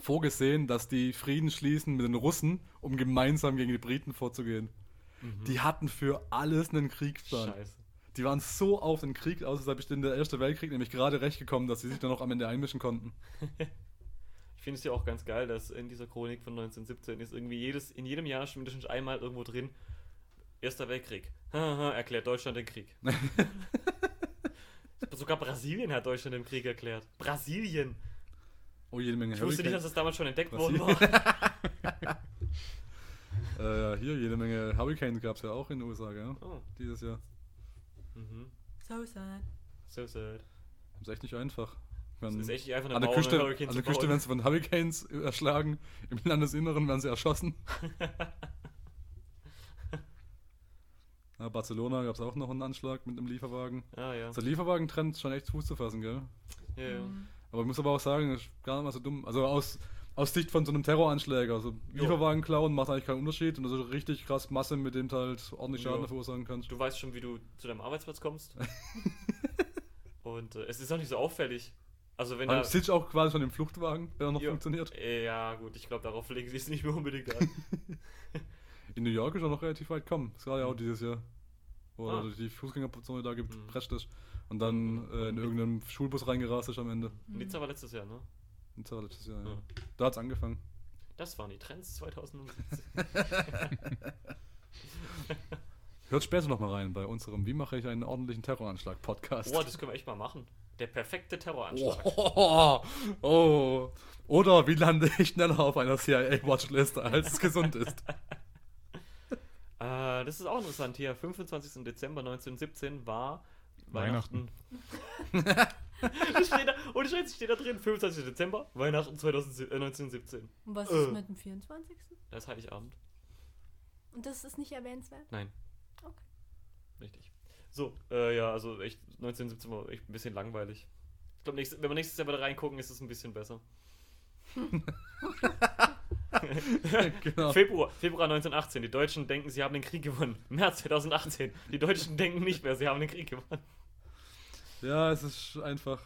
vorgesehen, dass die Frieden schließen mit den Russen, um gemeinsam gegen die Briten vorzugehen. Die hatten für alles einen Kriegsplan. Scheiße. Die waren so auf den Krieg aus, als bestimmt der Erste Weltkrieg nämlich gerade recht gekommen, dass sie sich dann noch am Ende einmischen konnten. Ich finde es ja auch ganz geil, dass in dieser Chronik von 1917 ist irgendwie jedes, in jedem Jahr schon mindestens einmal irgendwo drin, Erster Weltkrieg. Erklärt Deutschland den Krieg. Sogar Brasilien hat Deutschland den Krieg erklärt. Brasilien! Oh, jede Menge Ich wusste nicht, dass Hurricanes. das damals schon entdeckt Brasilien. worden war. Äh, hier, jede Menge Hurricanes gab es ja auch in den USA, gell? Oh. Dieses Jahr. Mhm. So sad. So sad. Das ist echt nicht einfach. Ich Das mein, ist echt nicht einfach eine an der Küste, an der Küste werden sie von Hurricanes erschlagen, im Landesinneren werden sie erschossen. ja, Barcelona gab es auch noch einen Anschlag mit einem Lieferwagen. Ah ja. Also Der Lieferwagen-Trend ist schon echt Fuß zu fassen, gell? ja, ja. Mhm. Aber ich muss aber auch sagen, das ist gar nicht mal so dumm. Also aus, aus Sicht von so einem Terroranschläger. Also Jo. Lieferwagen klauen macht eigentlich keinen Unterschied und das ist richtig krass Masse, mit dem du halt ordentlich Schaden Jo. verursachen kannst. Du weißt schon, wie du zu deinem Arbeitsplatz kommst. Und äh, es ist auch nicht so auffällig. Also wenn da... sitzt auch quasi von dem Fluchtwagen, der noch Jo. funktioniert. Äh, Ja, gut, ich glaube, darauf legen sie es nicht mehr unbedingt an. In New York ist er noch relativ weit gekommen. Das war ja auch Mhm. dieses Jahr. Wo Ah. durch die Fußgängerzone da geprescht Mhm. ist. Und dann äh, in irgendeinen Schulbus reingerast ist am Ende. Nizza war letztes Jahr, ne? Das war letztes Jahr, ja. Ja. Da hat's angefangen. Das waren die Trends 2017. Hört später noch mal rein bei unserem Wie mache ich einen ordentlichen Terroranschlag-Podcast. Boah, das können wir echt mal machen. Der perfekte Terroranschlag. Oh, oh. Oder wie lande ich schneller auf einer CIA-Watchliste, als es gesund ist? Äh, das ist auch interessant hier. 25. Dezember 1917 war Weihnachten. Weihnachten. das steht da, und Scheiß steht da drin, 25. Dezember, Weihnachten 2000, äh, 1917. Und was Äh. ist mit dem 24.? Das ist Heiligabend. Und das ist nicht erwähnenswert? Nein. Okay. Richtig. So, äh, ja, also echt 1917 war echt ein bisschen langweilig. Ich glaube, wenn wir nächstes Jahr wieder reingucken, ist es ein bisschen besser. genau. Februar, Februar 1918. Die Deutschen denken, sie haben den Krieg gewonnen. März 2018. Die Deutschen denken nicht mehr, sie haben den Krieg gewonnen. Ja, es ist einfach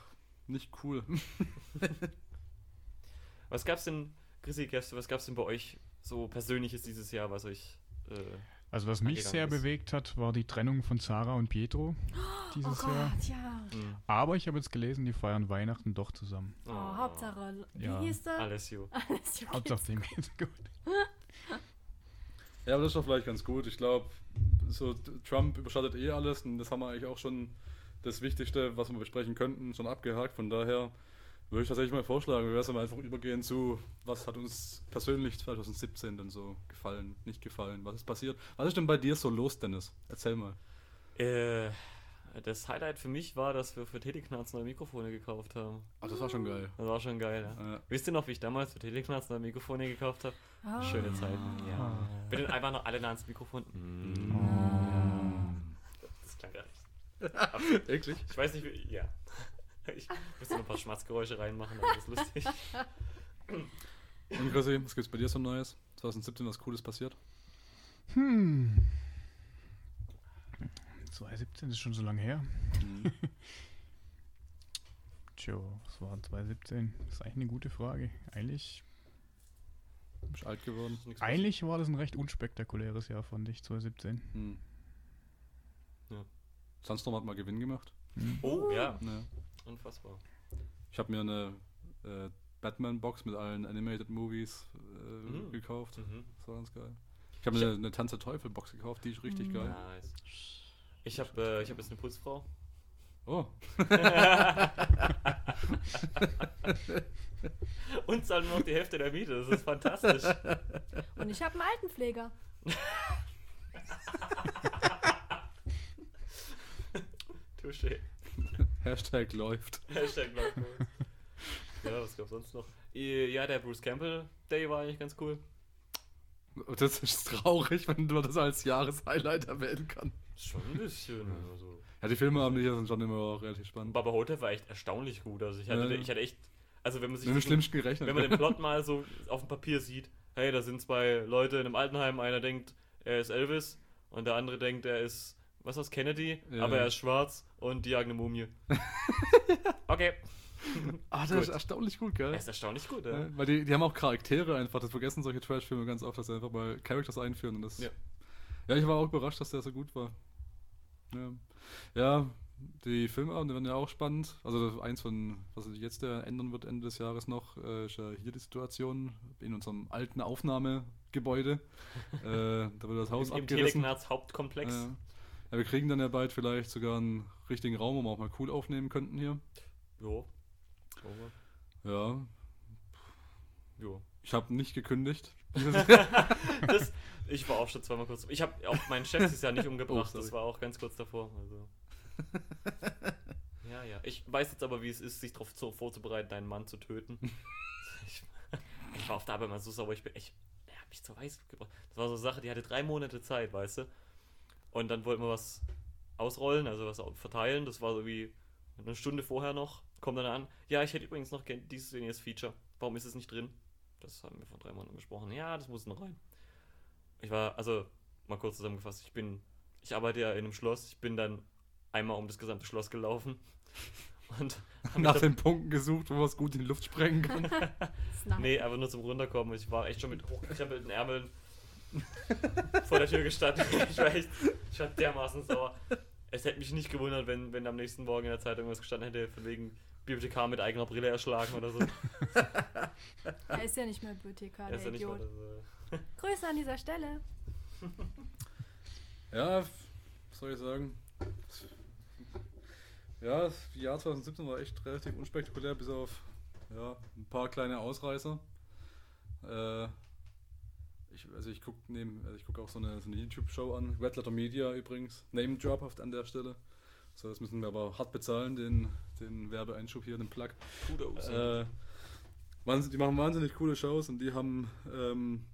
nicht cool. Was gab's denn, Chrissy, Gäste, was gab's denn bei euch so Persönliches dieses Jahr, was euch. Äh, Also was mich sehr ist. bewegt hat, war die Trennung von Sarah und Pietro Oh dieses Gott, Jahr. ja. mh, Aber ich habe jetzt gelesen, die feiern Weihnachten doch zusammen. Oh, Hauptsache. Wie Ja. hieß der? Alessio. Alessio Hauptsache dem geht's gut. Ja, aber das ist doch vielleicht ganz gut. Ich glaube, so Trump überschattet eh alles und das haben wir eigentlich auch schon das Wichtigste, was wir besprechen könnten, schon abgehakt. Von daher würde ich tatsächlich mal vorschlagen, wir werden einfach übergehen zu, was hat uns persönlich 2017 denn so gefallen, nicht gefallen, was ist passiert. Was ist denn bei dir so los, Dennis? Erzähl mal. Äh, das Highlight für mich war, dass wir für Teleknarz neue Mikrofone gekauft haben. Ach, das war schon geil. Das war schon geil, ja. Ja. Wisst ihr noch, wie ich damals für Teleknarz neue Mikrofone gekauft habe? Ah. Schöne Zeiten. Ja. Ah. Bitte einfach noch alle nah ans Mikrofon. Mm. Ah. Das klang gar nicht. Wirklich? Ich weiß nicht, wie. Ja. Ich müsste noch ein paar Schmatzgeräusche reinmachen, aber das ist lustig. Und Chrissy, was gibt's bei dir so Neues? 2017 was Cooles passiert? Hm. 2017 ist schon so lange her. Mhm. Tja, was war 2017? Das ist eigentlich eine gute Frage. Eigentlich, Bist alt geworden? Eigentlich war das ein recht unspektakuläres Jahr, fand ich, 2017. Hm. Ja. Sandstorm hat mal Gewinn gemacht. Hm. Oh, ja. Ja. Unfassbar. Ich habe mir eine äh, Batman-Box mit allen Animated Movies äh, Mhm. gekauft. Mhm. Das war ganz geil. Ich habe mir eine, eine Tanz der Teufel-Box gekauft, die ist richtig Mhm. geil. Nice. Ich habe äh, ich hab jetzt eine Putzfrau. Oh, Und zahlen nur noch die Hälfte der Miete. Das ist fantastisch. Und ich habe einen Altenpfleger. Touché. Hashtag läuft. Hashtag läuft. Ja, was gab's sonst noch? Äh, Ja, der Bruce Campbell Day war eigentlich ganz cool. Das ist traurig, wenn man das als Jahreshighlight erwähnen kann. Schon ein bisschen. Also. Ja, die Filme haben die sind schon immer relativ spannend. Baba Hotel war echt erstaunlich gut. Also ich hatte, Ja. ich hatte echt, also wenn man sich diesen- gerechnet. wenn man den Plot mal so auf dem Papier sieht, hey, da sind zwei Leute in einem Altenheim, einer denkt, er ist Elvis und der andere denkt, er ist, was ist Kennedy, Ja. aber er ist schwarz und die eine Mumie. okay. ah, das Gut. ist erstaunlich gut, gell? Er ist erstaunlich gut, ja. Ja, weil die, die haben auch Charaktere einfach. Das vergessen solche Trash-Filme ganz oft, dass sie einfach mal Characters einführen. Und das, Ja. ja. ich war auch überrascht, dass der so gut war. Ja, ja die Filmabende werden ja auch spannend. Also eins von, was sich jetzt ja ändern wird Ende des Jahres noch, äh, ist ja hier die Situation in unserem alten Aufnahmegebäude. äh, da wird das Haus Im, im abgerissen. Teleknarz Hauptkomplex. Ja. Ja, wir kriegen dann ja bald vielleicht sogar einen richtigen Raum, wo wir auch mal cool aufnehmen könnten hier. Jo. Ja, Jo. ich habe nicht gekündigt. Das, ich war auch schon zweimal kurz. Ich habe auch meinen Chef dieses Jahr nicht umgebracht. sorry. das war auch ganz kurz davor. Also. Ja, ja. Ich weiß jetzt aber, wie es ist, sich darauf zu, vorzubereiten, einen Mann zu töten. Ich, ich war auf der Arbeit mal so sauer. Ich bin echt. Er hat mich zur Weiß gebracht. Das war so eine Sache, die hatte drei Monate Zeit, weißt du? Und dann wollten wir was ausrollen, also was verteilen. Das war so wie eine Stunde vorher noch. Kommt dann an. Ja, ich hätte übrigens noch dieses und jenes Feature. Warum ist es nicht drin? Das haben wir vor drei Monaten besprochen. Ja, das muss noch rein. Ich war, also, mal kurz zusammengefasst, ich bin, ich arbeite ja in einem Schloss, ich bin dann einmal um das gesamte Schloss gelaufen und nach den Punkten gesucht, wo man es gut in die Luft sprengen kann. Nee, einfach nur zum Runterkommen. Ich war echt schon mit hochgekrempelten Ärmeln vor der Tür gestanden. Ich war echt, ich war dermaßen sauer. Es hätte mich nicht gewundert, wenn, wenn am nächsten Morgen in der Zeitung was gestanden hätte, von wegen Bibliothekar mit eigener Brille erschlagen oder so. Er ist ja nicht mehr Bibliothekar, Er ist der mal Idiot. äh, Grüße an dieser Stelle. Ja, was soll ich sagen? Ja, das Jahr 2017 war echt relativ unspektakulär, bis auf ja, ein paar kleine Ausreißer. Äh, ich, also ich gucke also ich guck auch so eine, so eine YouTube-Show an, Red Letter Media übrigens, Name Drop auf- an der Stelle. So, das müssen wir aber hart bezahlen, den, den Werbeeinschub hier, den Plug. Kudos. Äh, die machen wahnsinnig coole Shows und die haben, ähm,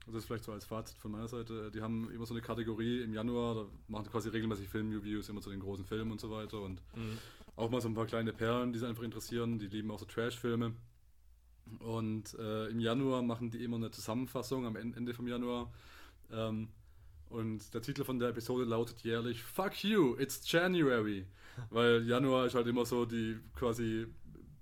also das ist vielleicht so als Fazit von meiner Seite, die haben immer so eine Kategorie im Januar, da machen die quasi regelmäßig Filmreviews immer zu den großen Filmen und so weiter und Mhm. auch mal so ein paar kleine Perlen, die sie einfach interessieren, die lieben auch so Trash-Filme. Und äh, im Januar machen die immer eine Zusammenfassung am En- Ende vom Januar. Ähm, und der Titel von der Episode lautet jährlich Fuck you, it's January. Weil Januar ist halt immer so die quasi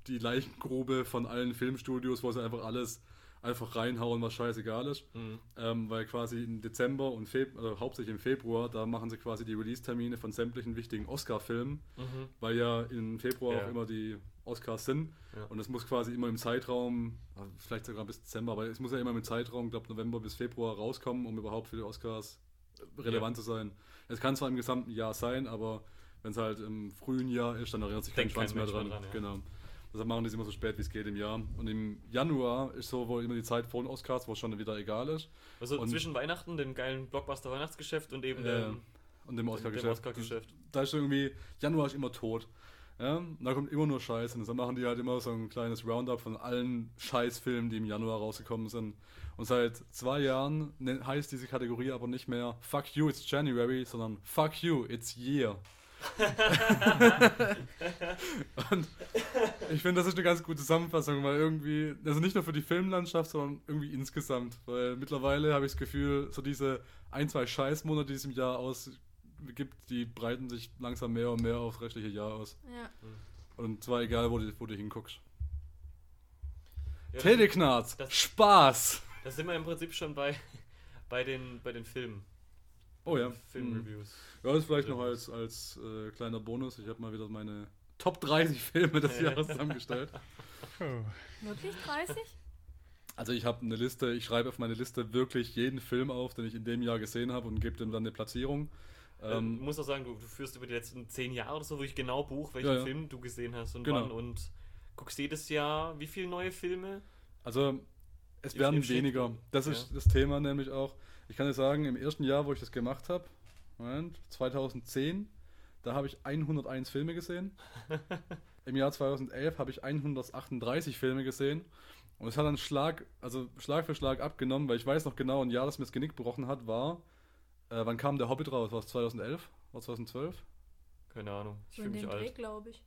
die Leichengrube von allen Filmstudios, wo sie einfach alles einfach reinhauen, was scheißegal ist. Mhm. Ähm, weil quasi im Dezember und Feb also hauptsächlich im Februar, da machen sie quasi die Release-Termine von sämtlichen wichtigen Oscar-Filmen, Mhm. weil ja im Februar Ja. auch immer die Oscars sind. Ja. Und es muss quasi immer im Zeitraum, äh, vielleicht sogar bis Dezember, aber es muss ja immer im Zeitraum, glaube November bis Februar rauskommen, um überhaupt für die Oscars äh, relevant zu sein. Es kann zwar im gesamten Jahr sein, aber wenn es halt im frühen Jahr ist, dann erinnert sich kein Schwanz mehr dran. dran, ja. Genau. Deshalb machen die es immer so spät, wie es geht im Jahr. Und im Januar ist so wohl immer die Zeit vor den Oscars, wo es schon wieder egal ist. Also Und- zwischen Weihnachten, dem geilen Blockbuster-Weihnachtsgeschäft und eben Ja, dem, und dem Oscar-Geschäft. Oscar-Geschäft. da ist irgendwie, Januar ist immer tot. Ja, und da kommt immer nur Scheiß. Und dann machen die halt immer so ein kleines Roundup von allen Scheißfilmen, die im Januar rausgekommen sind. Und seit zwei Jahren nen- heißt diese Kategorie aber nicht mehr Fuck you, it's January, sondern Fuck you, it's Year. und ich finde, das ist eine ganz gute Zusammenfassung, weil irgendwie, also nicht nur für die Filmlandschaft, sondern irgendwie insgesamt. Weil mittlerweile habe ich das Gefühl, so diese ein, zwei Scheißmonate, die es im Jahr aus gibt, die breiten sich langsam mehr und mehr aufs restliche Jahr aus. Ja. Und zwar egal, wo du, wo du hinguckst. Ja, Teleknarz, das- Spaß! Da sind wir im Prinzip schon bei, bei, den, bei den Filmen. Oh ja. Filmreviews. Ja, das vielleicht noch als, als äh, kleiner Bonus. Ich habe mal wieder meine Top 30 Filme des Jahres zusammengestellt. Oh. Wirklich 30? Also ich habe eine Liste, ich schreibe auf meine Liste wirklich jeden Film auf, den ich in dem Jahr gesehen habe und gebe dem dann eine Platzierung. Ähm, Ähm, muss auch sagen, du, du führst über die letzten zehn Jahre oder so wirklich genau Buch, welchen Ja, ja. Film du gesehen hast und Genau. wann und guckst jedes Jahr wie viele neue Filme? Also, es werden weniger. Das ist Ja. das Thema nämlich auch. Ich kann dir sagen, im ersten Jahr, wo ich das gemacht habe, Moment, 2010, da habe ich 101 Filme gesehen. Im Jahr 2011 habe ich 138 Filme gesehen. Und es hat dann Schlag, also Schlag für Schlag abgenommen, weil ich weiß noch genau, ein Jahr, das mir das Genick gebrochen hat, war, äh, wann kam der Hobbit raus? War es 2011? War es 2012? Keine Ahnung. Ich So fühle in mich alt. glaube ich.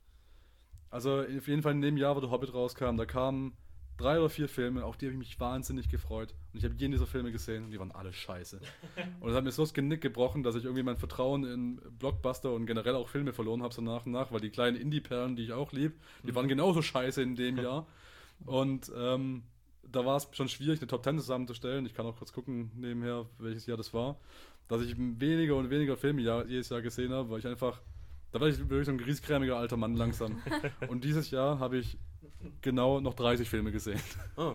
Also auf jeden Fall in dem Jahr, wo der Hobbit rauskam, da kamen drei oder vier Filme, auf die habe ich mich wahnsinnig gefreut. Und ich habe jeden dieser Filme gesehen und die waren alle scheiße. und es hat mir so das Genick gebrochen, dass ich irgendwie mein Vertrauen in Blockbuster und generell auch Filme verloren habe, so nach und nach, weil die kleinen Indie-Perlen, die ich auch lieb, die waren genauso scheiße in dem Jahr. Und ähm, da war es schon schwierig, eine Top 10 zusammenzustellen. Ich kann auch kurz gucken nebenher, welches Jahr das war. Dass ich weniger und weniger Filme Jahr, jedes Jahr gesehen habe, weil ich einfach. Da war ich wirklich so ein griesgrämiger alter Mann langsam. und dieses Jahr habe ich genau noch 30 Filme gesehen. Oh.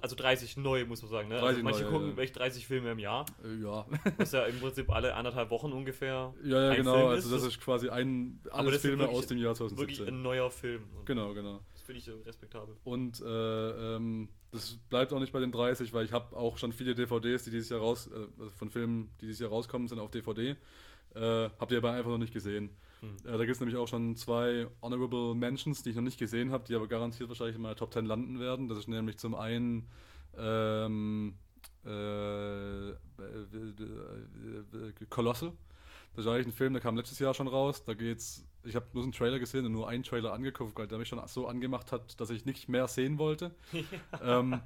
Also 30 neue, muss man sagen. Ne? 30 also manche neue, gucken ja. echt 30 Filme im Jahr. Äh, ja. Was ja im Prinzip alle anderthalb Wochen ungefähr. ja, ja, genau. Film also das ist quasi ein alles das Filme wirklich- aus dem Jahr Wirklich 2017. ein neuer Film. Genau, genau. Finde ich respektabel. Und äh, ähm, das bleibt auch nicht bei den 30, weil ich habe auch schon viele DVDs, die dieses Jahr raus, äh, also von Filmen, die dieses Jahr rauskommen, sind auf DVD. Äh, habt ihr aber einfach noch nicht gesehen. Hm. Äh, da gibt es nämlich auch schon zwei Honorable Mentions, die ich noch nicht gesehen habe, die aber garantiert wahrscheinlich in meiner Top 10 landen werden. Das ist nämlich zum einen ähm, äh, äh, äh, Colossal. Das ist eigentlich ein Film, der kam letztes Jahr schon raus. Da geht's. Ich habe nur einen Trailer gesehen und nur einen Trailer angeguckt, weil der mich schon so angemacht hat, dass ich nicht mehr sehen wollte. ähm,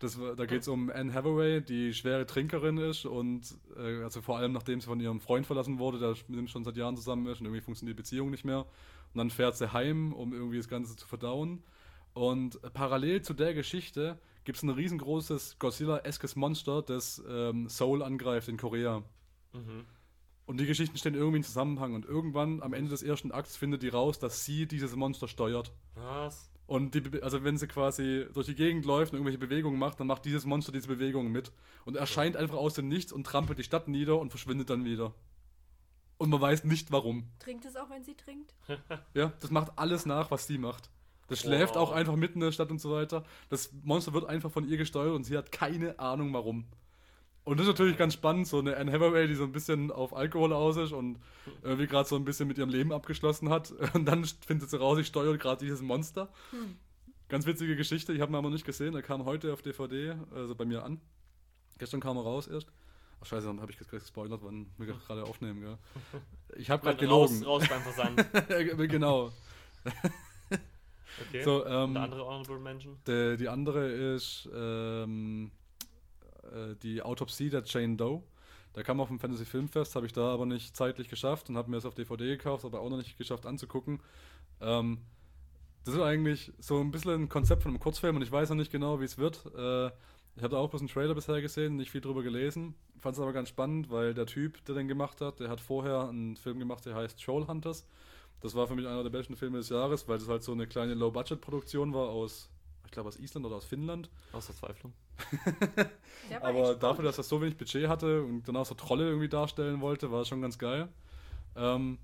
das, da geht es um Anne Hathaway, die schwere Trinkerin ist und äh, also vor allem nachdem sie von ihrem Freund verlassen wurde, der mit dem schon seit Jahren zusammen ist und irgendwie funktioniert die Beziehung nicht mehr. Und dann fährt sie heim, um irgendwie das Ganze zu verdauen. Und parallel zu der Geschichte gibt es ein riesengroßes Godzilla-eskes Monster, das ähm, Seoul angreift in Korea. Mhm. Und die Geschichten stehen irgendwie in Zusammenhang. Und irgendwann am Ende des ersten Akts findet die raus, dass sie dieses Monster steuert. Was? Und die, also wenn sie quasi durch die Gegend läuft und irgendwelche Bewegungen macht, dann macht dieses Monster diese Bewegungen mit. Und erscheint einfach aus dem Nichts und trampelt die Stadt nieder und verschwindet dann wieder. Und man weiß nicht warum. Trinkt es auch, wenn sie trinkt? Ja, das macht alles nach, was sie macht. Das schläft Wow. auch einfach mitten in der Stadt und so weiter. Das Monster wird einfach von ihr gesteuert und sie hat keine Ahnung warum. Und das ist natürlich ganz spannend, so eine Anne Hathaway, die so ein bisschen auf Alkohol aus ist und irgendwie gerade so ein bisschen mit ihrem Leben abgeschlossen hat. Und dann findet sie raus, ich steuere gerade dieses Monster. Hm. Ganz witzige Geschichte, ich habe ihn aber nicht gesehen. Er kam heute auf DVD, also bei mir an. Gestern kam er raus erst. Ach scheiße, dann habe ich jetzt gleich gespoilert, wann wir gerade aufnehmen, gell? Ich habe gerade raus, gelogen. raus beim Versand. genau. Okay. So, ähm, der andere Honorable Mention? der, die andere ist ähm, äh, die Autopsie der Jane Doe. Der kam auf dem Fantasy Filmfest, habe ich da aber nicht zeitlich geschafft und habe mir das auf DVD gekauft, aber auch noch nicht geschafft anzugucken. Ähm, das ist eigentlich so ein bisschen ein Konzept von einem Kurzfilm und ich weiß noch nicht genau, wie es wird. Äh, ich habe da auch bloß einen Trailer bisher gesehen, nicht viel drüber gelesen. Fand es aber ganz spannend, weil der Typ, der den gemacht hat, der hat vorher einen Film gemacht, der heißt Troll Hunters. Das war für mich einer der besten Filme des Jahres, weil das halt so eine kleine Low-Budget-Produktion war aus, ich glaube aus Island oder aus Finnland. Aus Verzweiflung. Aber dafür, dass er so wenig Budget hatte und dann auch so Trolle irgendwie darstellen wollte, war es schon ganz geil. Ähm,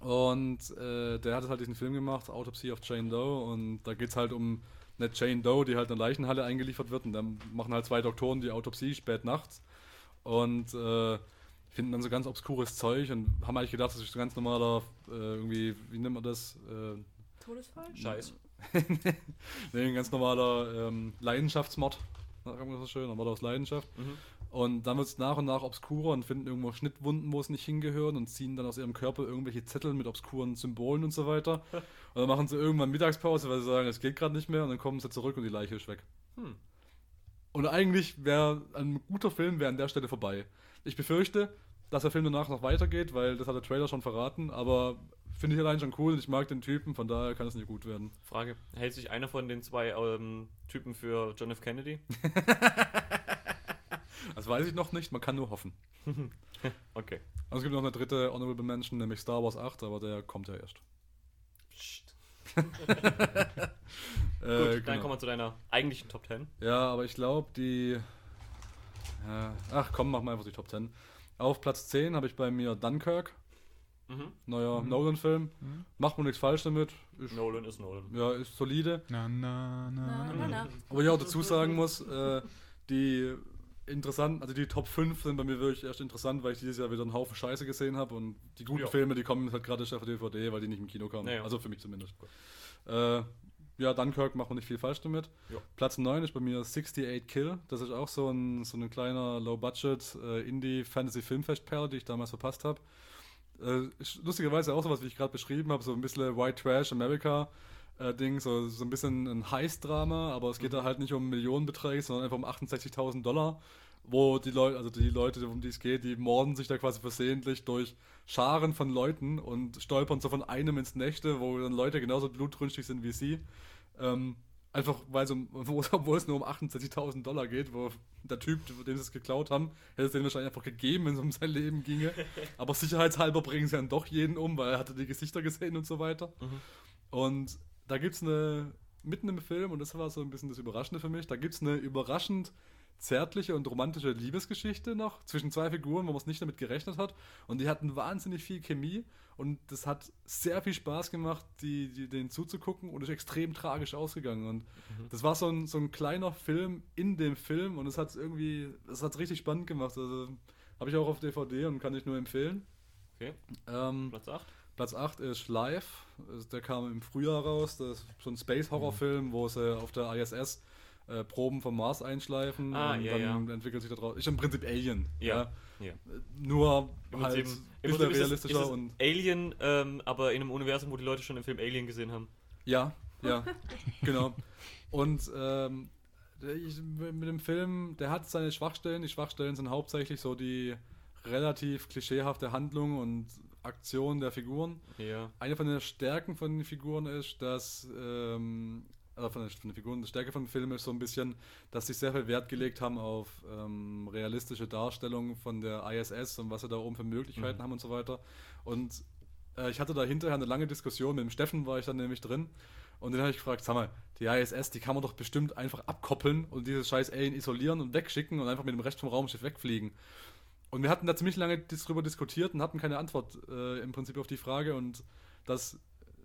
und äh, der hat halt diesen Film gemacht, Autopsy of Jane Doe, und da geht es halt um eine Jane Doe, die halt in der Leichenhalle eingeliefert wird, und dann machen halt zwei Doktoren die Autopsie spät nachts und äh, finden dann so ganz obskures Zeug und haben eigentlich gedacht, das ist so ganz normaler, äh, irgendwie, wie nennt man das? Äh, Todesfall? Scheiß. nee, ein ganz normaler ähm, Leidenschaftsmord. Sagen wir so schön, ein Mord aus Leidenschaft. Mhm. Und dann wird es nach und nach obskurer und finden irgendwo Schnittwunden, wo es nicht hingehören und ziehen dann aus ihrem Körper irgendwelche Zettel mit obskuren Symbolen und so weiter. Und dann machen sie irgendwann Mittagspause, weil sie sagen, es geht gerade nicht mehr und dann kommen sie zurück und die Leiche ist weg. Hm. Und eigentlich wäre ein guter Film wäre an der Stelle vorbei. Ich befürchte, dass der Film danach noch weitergeht, weil das hat der Trailer schon verraten, aber finde ich allein schon cool und ich mag den Typen, von daher kann es nicht gut werden. Frage: Hält sich einer von den zwei ähm, Typen für John F. Kennedy? Das weiß ich noch nicht, man kann nur hoffen. Okay. Also es gibt noch eine dritte Honorable Mention, nämlich Star Wars 8, aber der kommt ja erst. Psst. Äh, Gut, dann genau. kommen wir zu deiner eigentlichen Top 10. Ja, aber ich glaube, die. Ja, ach komm, machen wir einfach die Top 10. Auf Platz 10 habe ich bei mir Dunkirk, Mhm. neuer Mhm. Nolan-Film. Mhm. Macht man nichts falsch damit. Ist, Nolan ist Nolan. ja, ist solide. Na, na, na, Na, na, na. Aber ich auch dazu sagen muss, äh, die interessant, also die Top 5 sind bei mir wirklich erst interessant, weil ich dieses Jahr wieder einen Haufen Scheiße gesehen habe und die guten Ja. Filme, die kommen halt gerade auf DVD, weil die nicht im Kino kamen. Ja, ja. Also für mich zumindest. Äh, ja, Dunkirk macht man nicht viel falsch damit. Ja. Platz 9 ist bei mir 68 Kill. Das ist auch so ein, so ein kleiner Low-Budget äh, Indie-Fantasy-Filmfest-Perle, die ich damals verpasst habe. Äh, lustigerweise auch sowas, wie ich gerade beschrieben habe, so ein bisschen White Trash America. Äh, Ding, so, so ein bisschen ein Heist-Drama, aber es geht da halt nicht um Millionenbeträge, sondern einfach um 68.000 Dollar, wo die Leute, also die Leute, um die es geht, die morden sich da quasi versehentlich durch Scharen von Leuten und stolpern so von einem ins nächste, wo dann Leute genauso blutrünstig sind wie sie. Ähm, einfach weil es wo, obwohl es nur um 68.000 Dollar geht, wo der Typ, dem sie es geklaut haben, hätte es denen wahrscheinlich einfach gegeben, wenn es um sein Leben ginge. Aber sicherheitshalber bringen sie dann doch jeden um, weil er hatte die Gesichter gesehen und so weiter. Mhm. Und da gibt es eine, mitten im Film, und das war so ein bisschen das Überraschende für mich, da gibt es eine überraschend zärtliche und romantische Liebesgeschichte noch zwischen zwei Figuren, wo man es nicht damit gerechnet hat. Und die hatten wahnsinnig viel Chemie und das hat sehr viel Spaß gemacht, die, die, denen zuzugucken und ist extrem tragisch ausgegangen. Und das war so ein, so ein kleiner Film in dem Film und es hat irgendwie, es hat richtig spannend gemacht. Also habe ich auch auf DVD und kann ich nur empfehlen. Okay, Ähm, Platz 8. Platz 8 ist Live. Also Der kam im Frühjahr raus. Das ist so ein Space-Horror-Film, wo sie auf der ISS äh, Proben vom Mars einschleifen Ah, und ja, dann entwickelt sich daraus. Ist im Prinzip Alien. Ja, ja. Nur Im halt Prinzip, ein bisschen Prinzip ist es, realistischer ist es und. Alien, ähm, aber in einem Universum, wo die Leute schon den Film Alien gesehen haben. Ja, ja, genau. Und ähm, ich, mit dem Film, der hat seine Schwachstellen. Die Schwachstellen sind hauptsächlich so die relativ klischeehafte Handlung und Aktion der Figuren. Ja. Eine von den Stärken von den Figuren ist, dass, ähm, also von, den, von den Figuren, die Stärke von Film ist so ein bisschen, dass sie sehr viel Wert gelegt haben auf ähm, realistische Darstellungen von der ISS und was sie da oben für Möglichkeiten Mhm. haben und so weiter. Und äh, ich hatte da hinterher eine lange Diskussion, mit dem Steffen war ich dann nämlich drin. Und den habe ich gefragt, sag mal, die ISS, die kann man doch bestimmt einfach abkoppeln und dieses scheiß Alien isolieren und wegschicken und einfach mit dem Rest vom Raumschiff wegfliegen. Und wir hatten da ziemlich lange dis drüber diskutiert und hatten keine Antwort äh, im Prinzip auf die Frage. Und dass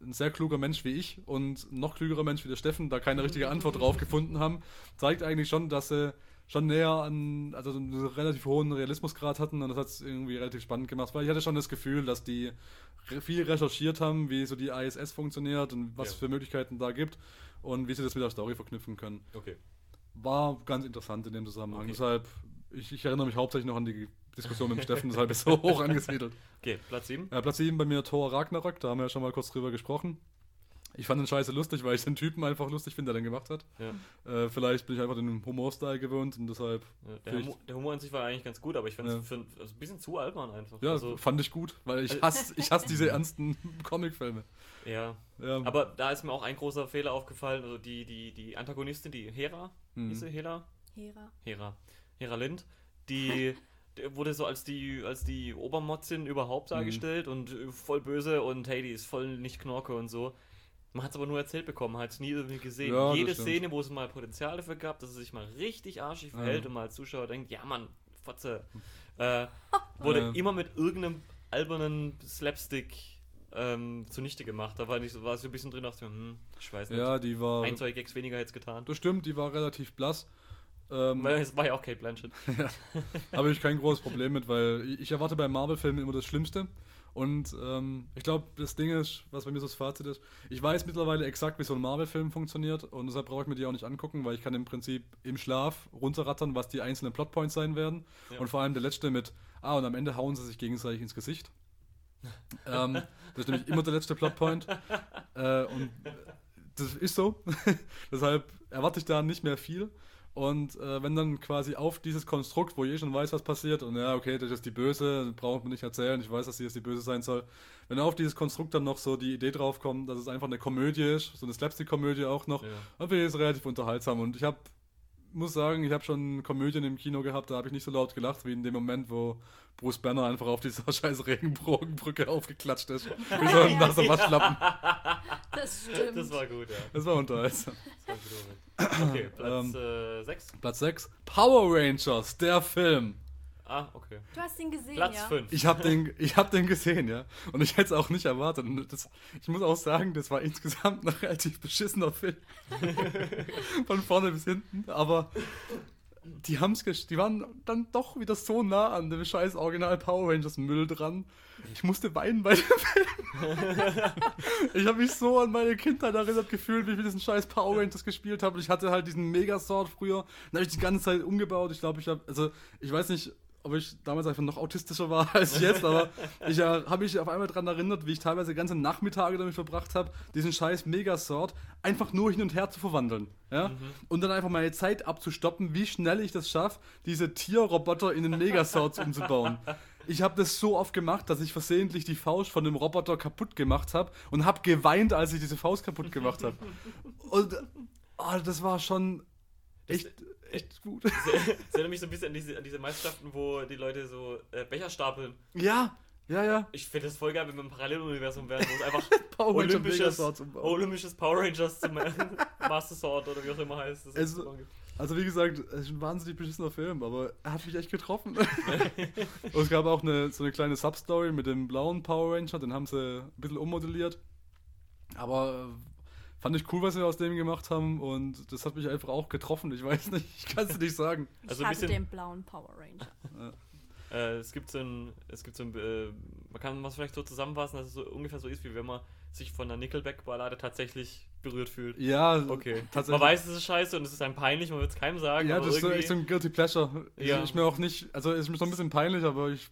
ein sehr kluger Mensch wie ich und ein noch klügerer Mensch wie der Steffen da keine richtige Antwort drauf gefunden haben, zeigt eigentlich schon, dass sie schon näher an, also einen relativ hohen Realismusgrad hatten und das hat es irgendwie relativ spannend gemacht, weil ich hatte schon das Gefühl, dass die viel recherchiert haben, wie so die ISS funktioniert und was Ja. für Möglichkeiten da gibt und wie sie das mit der Story verknüpfen können. Okay. War ganz interessant in dem Zusammenhang. Okay. Deshalb, ich, ich erinnere mich hauptsächlich noch an die Diskussion mit dem Steffen, deshalb ist so hoch angesiedelt. Okay, Platz 7. Äh, Platz 7 bei mir Thor Ragnarök, da haben wir ja schon mal kurz drüber gesprochen. Ich fand den Scheiße lustig, weil ich den Typen einfach lustig finde, der den gemacht hat. Ja. Äh, vielleicht bin ich einfach den Humor-Style gewöhnt und deshalb, Ja, der, Humor, der Humor an sich war eigentlich ganz gut, aber ich fand es Ja. also ein bisschen zu albern einfach. ja, also, fand ich gut, weil ich Also- hasse, ich hasse diese ernsten Comicfilme. ja. Ja, Aber da ist mir auch ein großer Fehler aufgefallen. Also die, die, die Antagonistin, die Hera, Mhm. hieß sie Hera? Hera. Hera. Hera Lind, die, wurde so als die, als die Obermotzin überhaupt Mhm. dargestellt und äh, voll böse und hey, die ist voll nicht Knorke und so. Man hat es aber nur erzählt bekommen, hat es nie irgendwie gesehen. Ja, Jede. Szene, wo es mal Potenzial dafür gab, dass es sich mal richtig arschig Ja. verhält und mal als Zuschauer denkt, ja Mann, Fotze, äh, wurde Ja. immer mit irgendeinem albernen Slapstick ähm, zunichte gemacht. Da war, nicht so, war so ein bisschen drin, dachte ich, hm, ich weiß nicht. ja, die war, Ein, zwei Gags weniger jetzt getan. das stimmt, die war relativ blass. Ähm, es war ja auch Kate Blanchett. Habe ich kein großes Problem mit, weil ich erwarte bei Marvel-Filmen immer das Schlimmste. Und ähm, ich glaube, das Ding ist, was bei mir so das Fazit ist, ich weiß mittlerweile exakt, wie so ein Marvel-Film funktioniert und deshalb brauche ich mir die auch nicht angucken, weil ich kann im Prinzip im Schlaf runterrattern, was die einzelnen Plotpoints sein werden. Ja. Und vor allem der letzte mit, ah, und am Ende hauen sie sich gegenseitig ins Gesicht. ähm, das ist nämlich immer der letzte Plotpoint. Äh, und das ist so. deshalb erwarte ich da nicht mehr viel. Und äh, wenn dann quasi auf dieses Konstrukt, wo ich eh schon weiß, was passiert, und ja, okay, das ist die Böse, braucht man nicht erzählen, ich weiß, dass sie jetzt die Böse sein soll. Wenn auf dieses Konstrukt dann noch so die Idee draufkommt, dass es einfach eine Komödie ist, so eine Slapstick-Komödie auch noch, Ja. dann finde ich es relativ unterhaltsam. Und ich habe, muss sagen, ich habe schon Komödien im Kino gehabt, da habe ich nicht so laut gelacht, wie in dem Moment, wo Bruce Banner einfach auf dieser scheiß Regenbogenbrücke aufgeklatscht ist. Wie so ein nasser Waschlappen. Das stimmt. Das war gut, ja. Das war unterhaltsam. Das war gut. Okay, Platz Ähm. äh, 6. Platz 6, Power Rangers, der Film. Ah, okay. du hast ihn gesehen, Platz ja? 5. Ich habe den, ich hab den gesehen, ja. Und ich hätte es auch nicht erwartet. Das, ich muss auch sagen, das war insgesamt ein relativ beschissener Film. Von vorne bis hinten. Aber die haben's gesch die waren dann doch wieder so nah an dem scheiß Original Power Rangers Müll dran. Ich musste weinen bei dem Film. ich habe mich so an meine Kindheit erinnert gefühlt, wie ich mit diesen scheiß Power Rangers gespielt habe. Ich hatte halt diesen Megasword früher. Dann habe ich die ganze Zeit umgebaut. Ich glaube, ich habe, also ich weiß nicht, ob ich damals einfach noch autistischer war als jetzt, aber ich äh, habe mich auf einmal daran erinnert, wie ich teilweise ganze Nachmittage damit verbracht habe, diesen scheiß Megasword einfach nur hin und her zu verwandeln. Ja? Mhm. Und dann einfach meine Zeit abzustoppen, wie schnell ich das schaffe, diese Tierroboter in den Megaswords umzubauen. Ich habe das so oft gemacht, dass ich versehentlich die Faust von dem Roboter kaputt gemacht habe und habe geweint, als ich diese Faust kaputt gemacht habe. Und oh, das war schon echt, echt gut. Das erinnert mich so ein bisschen an diese, an diese Meisterschaften, wo die Leute so äh, Becher stapeln. Ja, ja, ja. Ich finde das voll geil, wenn wir im Paralleluniversum wären, wo es einfach Power olympisches, olympisches Power Rangers zum Master Sword oder wie auch immer heißt. Es- ist Also wie gesagt, es ist ein wahnsinnig beschissener Film, aber er hat mich echt getroffen. Und es gab auch eine, so eine kleine Substory mit dem blauen Power Ranger, den haben sie ein bisschen ummodelliert. Aber fand ich cool, was sie aus dem gemacht haben und das hat mich einfach auch getroffen. Ich weiß nicht, ich kann es nicht sagen. Ich Also hatte den blauen Power Ranger. Äh, es gibt so ein, es gibt so ein, äh, man kann es vielleicht so zusammenfassen, dass es so ungefähr so ist, wie wenn man sich von einer Nickelback-Ballade tatsächlich berührt fühlt. Ja, Okay. tatsächlich. Man weiß, es ist scheiße und es ist einem peinlich, man wird es keinem sagen. ja, aber das ist so, irgendwie, echt so ein Guilty Pleasure. Ja. Ich, ich mir auch nicht, also es ist mir so ein bisschen peinlich, aber ich,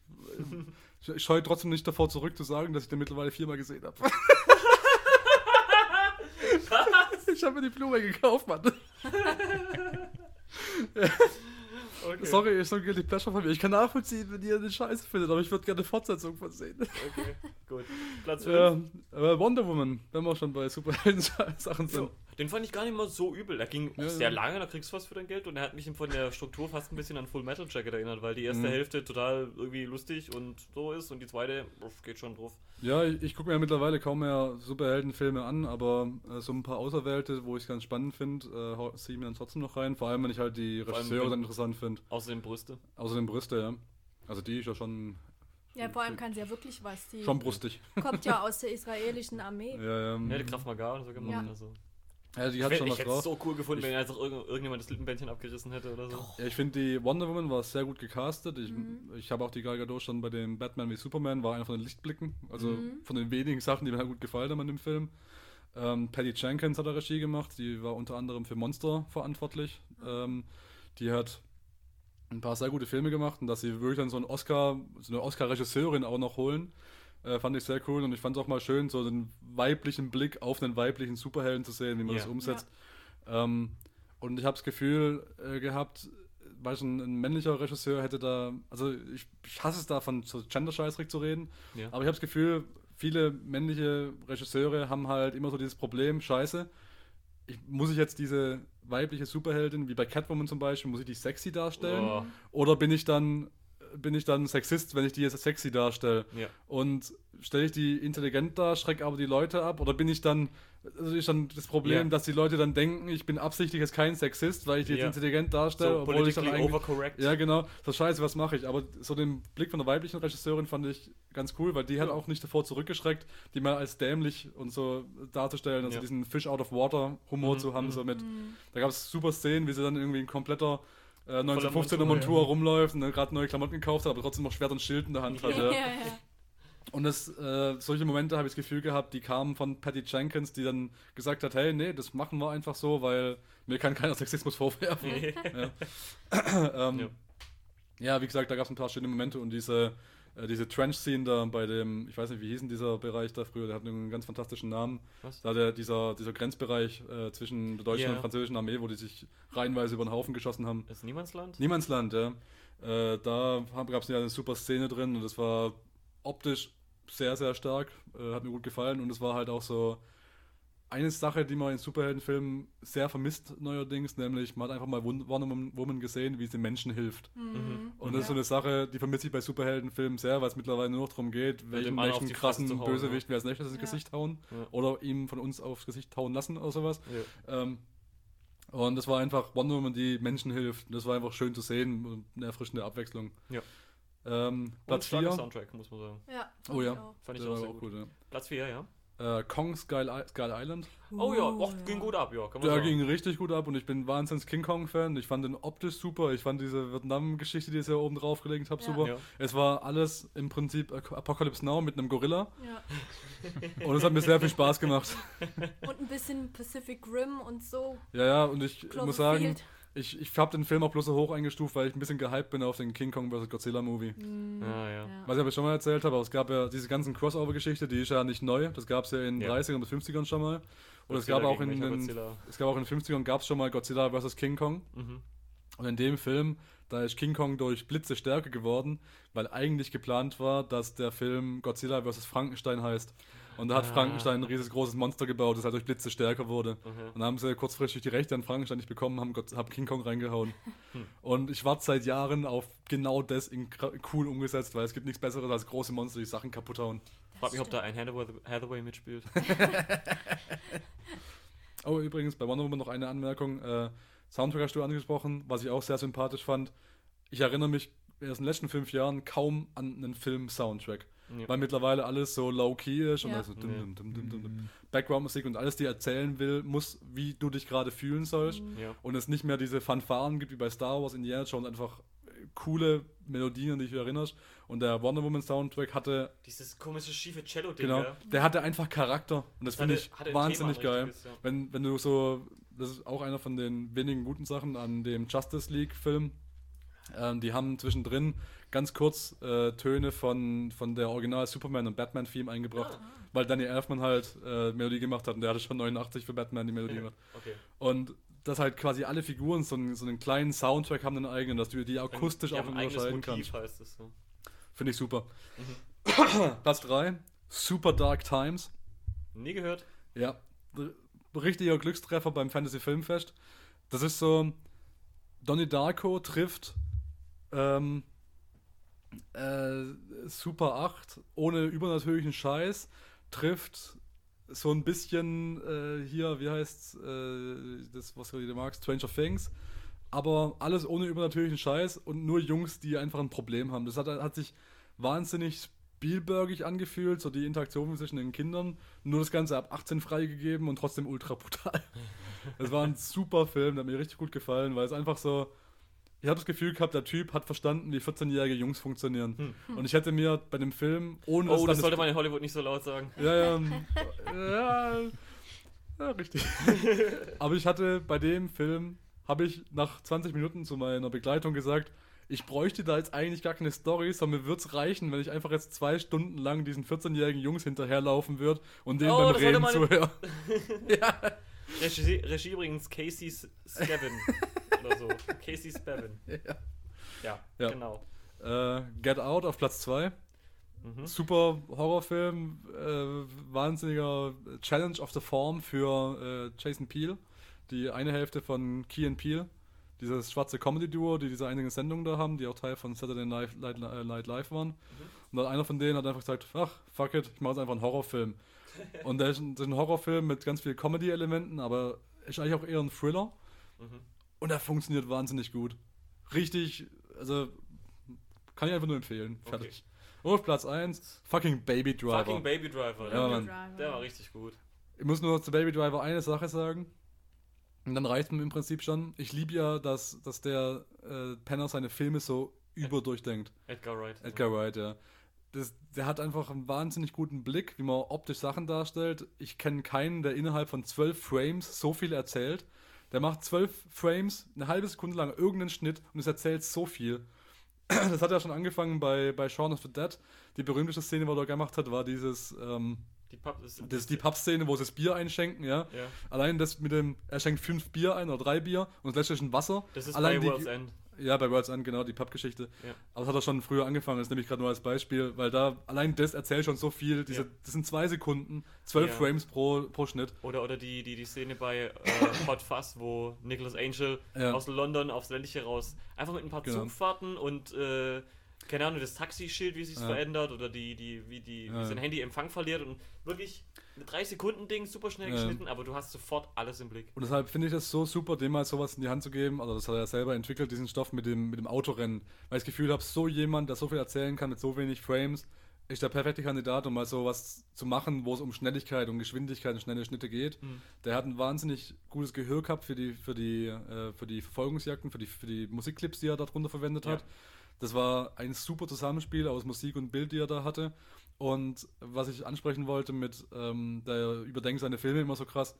ich, ich scheue trotzdem nicht davor zurück zu sagen, dass ich den mittlerweile viermal gesehen habe. ich habe mir die Blu-ray gekauft, Mann. okay. Sorry, ist so ein Guilty Pleasure von mir. Ich kann nachvollziehen, wenn ihr eine Scheiße findet, aber ich würde gerne eine Fortsetzung von sehen. Okay, gut. Platz 5. Ja, aber Wonder Woman, wenn wir schon bei Superhelden-Sachen sind. So, den fand ich gar nicht mal so übel. Der ging Ja, sehr ja. lange, da kriegst du was für dein Geld und er hat mich von der Struktur fast ein bisschen an Full Metal Jacket erinnert, weil die erste Mhm. Hälfte total irgendwie lustig und so ist und die zweite uff, geht schon drauf. Ja, ich, ich gucke mir ja mittlerweile kaum mehr Superheldenfilme an, aber äh, so ein paar Auserwählte, wo ich es ganz spannend finde, äh, ziehe ich mir dann trotzdem noch rein. Vor allem, wenn ich halt die Regisseure dann interessant finde. Außerdem Brüste. Außerdem Brüste, ja. Also die ist ja schon, Ja, vor allem kann sie ja wirklich was. Die schon brustig. kommt ja aus der israelischen Armee. Ja, ja. Ja, die Kraft Maga und so gemacht. Ja. Also. Ja, die Ich, hat wär- schon ich was hätte es drauf. so cool gefunden, Ich- wenn einfach irgend, irgendjemand das Lippenbändchen abgerissen hätte oder so. Ja, ich finde die Wonder Woman war sehr gut gecastet. Ich, Mhm. ich habe auch die Gal Gadot schon bei dem Batman wie Superman, war einer von den Lichtblicken. Also Mhm. von den wenigen Sachen, die mir halt gut gefallen haben an dem Film. Ähm, Patty Jenkins hat da Regie gemacht, die war unter anderem für Monster verantwortlich. Ähm, die hat ein paar sehr gute Filme gemacht und dass sie wirklich dann so einen Oscar, so eine Oscar-Regisseurin auch noch holen, äh, fand ich sehr cool und ich fand es auch mal schön, so den weiblichen Blick auf einen weiblichen Superhelden zu sehen, wie man Ja. das umsetzt. Ähm, und ich habe das Gefühl äh, gehabt, weil schon ein männlicher Regisseur hätte da, also ich, ich hasse es da von so Gender-Scheißdreck zu reden, Ja. aber ich habe das Gefühl, viele männliche Regisseure haben halt immer so dieses Problem, scheiße, ich, muss ich jetzt diese weibliche Superheldin, wie bei Catwoman zum Beispiel, muss ich die sexy darstellen? Oh, Oder bin ich dann bin ich dann Sexist, wenn ich die jetzt sexy darstelle? ja. Und stelle ich die intelligent dar, schrecke aber die Leute ab? Oder bin ich dann, also ist dann das Problem, Ja. dass die Leute dann denken, ich bin absichtlich jetzt kein Sexist, weil ich die Ja. jetzt intelligent darstelle, So obwohl ich dann overcorrect. Ja, genau. So scheiße, was mache ich? Aber so den Blick von der weiblichen Regisseurin fand ich ganz cool, weil die hat auch nicht davor zurückgeschreckt, die mal als dämlich und so darzustellen, also Ja. diesen Fish out of water Humor Mhm, zu haben, mhm. so mit, Mhm. da gab es super Szenen, wie sie dann irgendwie ein kompletter äh, 1915er Montur, Montur ja. rumläuft und dann gerade neue Klamotten gekauft hat, aber trotzdem noch Schwert und Schild in der Hand hat. Ja, Ja. ja, ja. Und das, äh, solche Momente habe ich das Gefühl gehabt, die kamen von Patty Jenkins, die dann gesagt hat, hey, nee, das machen wir einfach so, weil mir kann keiner Sexismus vorwerfen. ähm, Ja. ja. wie gesagt, da gab es ein paar schöne Momente und diese, äh, diese Trench-Scene da bei dem, ich weiß nicht, wie hieß denn dieser Bereich da früher, der hat einen ganz fantastischen Namen. Was? Da der, dieser, dieser Grenzbereich äh, zwischen der deutschen Ja. und französischen Armee, wo die sich reihenweise über den Haufen geschossen haben. Ist Niemandsland? Niemandsland, ja. Äh, da gab es ja eine super Szene drin und das war optisch sehr, sehr stark. Äh, hat mir gut gefallen und es war halt auch so eine Sache, die man in Superheldenfilmen sehr vermisst neuerdings, nämlich man hat einfach mal Won- Wonder Woman gesehen, wie sie Menschen hilft. Mhm. Und das ist so eine Sache, die vermisse ich bei Superheldenfilmen sehr, weil es mittlerweile nur noch darum geht, welchen, Fresse krassen hauen, Bösewicht wir als nächstes ins Ja. Gesicht hauen Ja. oder ihm von uns aufs Gesicht hauen lassen oder sowas. Ja. Ähm, und das war einfach Wonder Woman, die Menschen hilft. Das war einfach schön zu sehen und eine erfrischende Abwechslung. Ja. Ähm, Und Platz starker 4. Soundtrack, muss man sagen. Ja, Oh ja. Fand ich auch sehr auch gut. gut, ja. Platz 4, ja. Äh, Kong I Skull Island. Oh ja, Uh, och, ging gut ab, ja. Kann man Der sagen. ging richtig gut ab und ich bin wahnsinnig King Kong-Fan. Ich fand den optisch super. Ich fand diese Vietnam-Geschichte, die ich ja oben drauf gelegt habe, Ja. super. Ja. Es war alles im Prinzip Apocalypse Now mit einem Gorilla Ja. und es hat mir sehr viel Spaß gemacht. Und ein bisschen Pacific Rim und so. Ja, ja, und ich muss sagen, Cloverfield. Ich, ich habe den Film auch bloß so hoch eingestuft, weil ich ein bisschen gehypt bin auf den King Kong vs. Godzilla Movie. Mm, Ah, ja. Was ich aber schon mal erzählt habe, aber es gab ja diese ganzen Crossover-Geschichte, die ist ja nicht neu. Das gab es ja in Ja. 30ern bis 50ern schon mal. Und es gab auch in den, es gab auch in den 50ern gab es schon mal Godzilla vs. King Kong. Mhm. Und in dem Film, da ist King Kong durch Blitze stärker geworden, weil eigentlich geplant war, dass der Film Godzilla vs. Frankenstein heißt. Und da hat Ah. Frankenstein ein riesiges großes Monster gebaut, das halt durch Blitze stärker wurde. Mhm. Und dann haben sie kurzfristig die Rechte an Frankenstein nicht bekommen, haben, Gott, haben King Kong reingehauen. Hm. Und ich warte seit Jahren auf genau das in cool umgesetzt, weil es gibt nichts Besseres als große Monster, die Sachen kaputt hauen. Frag mich, ob da ein Hathaway, Hathaway mitspielt. Oh, übrigens, bei Wonder Woman noch eine Anmerkung. Äh, Soundtrack hast du angesprochen, was ich auch sehr sympathisch fand. Ich erinnere mich erst in den letzten fünf Jahren kaum an einen Film-Soundtrack. Ja. Weil mittlerweile alles so low-key ist und Ja. also dum, dum, dum, dum, dum, dum. Background-Musik und alles dir erzählen will, muss, wie du dich gerade fühlen sollst. Ja. Und es nicht mehr diese Fanfaren gibt wie bei Star Wars, Indiana Jones, einfach coole Melodien, an die du dich erinnerst. Und der Wonder Woman Soundtrack hatte, Dieses komische schiefe Cello-Ding, genau, ja. der hatte einfach Charakter. Und das finde Hatte- ich wahnsinnig geil. richtiges, ja. Wenn, wenn du so, das ist auch einer von den wenigen guten Sachen an dem Justice League-Film. Ähm, die haben zwischendrin ganz kurz äh, Töne von, von der Original Superman und Batman-Theme eingebracht, Ah. weil Danny Elfman halt äh, Melodie gemacht hat und der hatte schon 89 für Batman die Melodie gemacht. Okay. Und dass halt quasi alle Figuren so einen, so einen kleinen Soundtrack haben, einen eigenen, dass du die akustisch auch unterscheiden kannst. heißt. Ja. Finde ich super. Mhm. Platz 3, Super Dark Times. Nie gehört. Ja, richtiger Glückstreffer beim Fantasy Filmfest. Das ist so, Donnie Darko trifft ähm, äh, Super 8 ohne übernatürlichen Scheiß, trifft so ein bisschen äh, hier, wie heißt äh, das, was du magst, Stranger Things, aber alles ohne übernatürlichen Scheiß und nur Jungs, die einfach ein Problem haben. Das hat, hat sich wahnsinnig Spielbergig angefühlt, so die Interaktion zwischen den Kindern. Nur das Ganze ab 18 freigegeben und trotzdem ultra brutal. Es war ein super Film, der hat mir richtig gut gefallen, weil es einfach so. Ich habe das Gefühl gehabt, der Typ hat verstanden, wie 14-jährige Jungs funktionieren. Und ich hätte mir bei dem Film, ohne Oh, das sollte man in Hollywood nicht so laut sagen. ja, ja, ja, ja, richtig. Aber ich hatte bei dem Film, habe ich nach 20 Minuten zu meiner Begleitung gesagt, ich bräuchte da jetzt eigentlich gar keine Story, sondern mir würde es reichen, wenn ich einfach jetzt zwei Stunden lang diesen 14-jährigen Jungs hinterherlaufen würde und denen Oh, beim Reden man- zuhören. Regie, Regie übrigens Casey Spavin. Oder so. Casey Spavin. Ja. Ja, Ja. genau. Äh, Get Out auf Platz 2. Mhm. Super Horrorfilm, äh, wahnsinniger Challenge of the Form für äh, Jason Peele. Die eine Hälfte von Key and Peele, dieses schwarze Comedy-Duo, die diese einige Sendung da haben, die auch Teil von Saturday Night, Night, Night Live waren. Und dann einer von denen hat einfach gesagt, ach, fuck it, ich mache jetzt einfach einen Horrorfilm. Und der ist, ein- das ist ein Horrorfilm mit ganz vielen Comedy-Elementen, aber ist eigentlich auch eher ein Thriller. Mhm. Und er funktioniert wahnsinnig gut. Richtig, also kann ich einfach nur empfehlen. Okay. Fertig. Und auf Platz 1, fucking Baby Driver. Fucking Baby Driver. Ja, Ja, Mann. Driver. Der war richtig gut. Ich muss nur zu Baby Driver eine Sache sagen. Und dann reicht mir im Prinzip schon. Ich liebe ja, dass, dass der äh, Penner seine Filme so überdurchdenkt. Edgar Wright. Edgar Wright, ja. Das, der hat einfach einen wahnsinnig guten Blick, wie man optisch Sachen darstellt. Ich kenne keinen, der innerhalb von zwölf Frames so viel erzählt. Der macht zwölf Frames, eine halbe Sekunde lang irgendeinen Schnitt und es erzählt so viel. Das hat ja schon angefangen bei, bei Shaun of the Dead. Die berühmteste Szene, die er gemacht hat, war dieses, ähm, Die Pub ist, das ist die Pub-Szene, wo sie das Bier einschenken, ja. Ja. Allein das mit dem, er schenkt fünf Bier ein oder drei Bier und das letzte ist ein Wasser. Das ist Allein bei World's End. Ja, bei World's End, genau, die Pub-Geschichte. Ja. Aber das hat er schon früher angefangen, das nehme ich gerade nur als Beispiel, weil da allein das erzählt schon so viel. Diese, Ja. Das sind zwei Sekunden, zwölf Ja. Frames pro, pro Schnitt. Oder, oder die, die, die Szene bei äh, Hot Fuzz, wo Nicholas Angel aus London aufs ländliche raus einfach mit ein paar Genau. Zugfahrten und äh, keine Ahnung, das Taxischild, wie sich Ja. verändert oder die, die, wie, die, wie sein Handy Empfang verliert und wirklich ein 3-Sekunden-Ding, super schnell geschnitten, aber du hast sofort alles im Blick. Und deshalb finde ich das so super, dem mal sowas in die Hand zu geben. Also das hat er ja selber entwickelt, diesen Stoff mit dem, mit dem Autorennen. Weil ich das Gefühl habe, so jemand, der so viel erzählen kann mit so wenig Frames, ist der perfekte Kandidat, um mal so was zu machen, wo es um Schnelligkeit und Geschwindigkeit und schnelle Schnitte geht. Mhm. Der hat ein wahnsinnig gutes Gehör gehabt für die, für die, äh, für die Verfolgungsjagden, für die, für die Musikclips, die er darunter verwendet Ja. hat. Das war ein super Zusammenspiel aus Musik und Bild, die er da hatte. Und was ich ansprechen wollte mit, ähm, der überdenkt seine Filme immer so krass.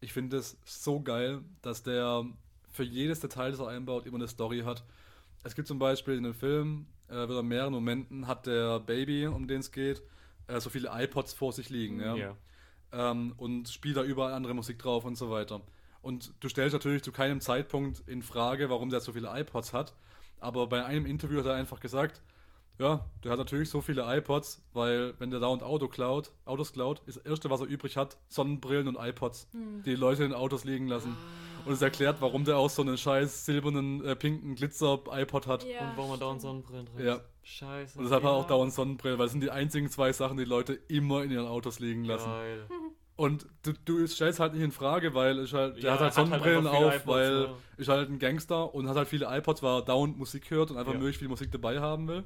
Ich finde es so geil, dass der für jedes Detail, das er einbaut, immer eine Story hat. Es gibt zum Beispiel in dem Film, äh, wird an mehreren Momenten, hat der Baby, um den es geht, äh, so viele iPods vor sich liegen. Ja? Ja. ähm, und spielt da überall andere Musik drauf und so weiter. Und du stellst natürlich zu keinem Zeitpunkt in Frage, warum der so viele iPods hat. Aber bei einem Interview hat er einfach gesagt, ja, der hat natürlich so viele iPods, weil wenn der dauernd Auto klaut, Autos klaut, ist das erste, was er übrig hat, Sonnenbrillen und iPods, die die Leute in Autos liegen lassen. Und es erklärt, warum der auch so einen scheiß silbernen, äh, pinken Glitzer-iPod hat. Ja, Und warum man dauernd. Sonnenbrillen trägt. Ja. Scheiße. Und deshalb hat er auch Ja. dauernd Sonnenbrillen, weil es sind die einzigen zwei Sachen, die Leute immer in ihren Autos liegen lassen. Geil. Und du, du stellst halt nicht in Frage, weil ich halt, der Ja, hat halt er hat halt Sonnenbrillen auf, iPods, weil ja. ich halt ein Gangster und hat halt viele iPods, weil er dauernd Musik hört und einfach Ja. möglichst viel Musik dabei haben will.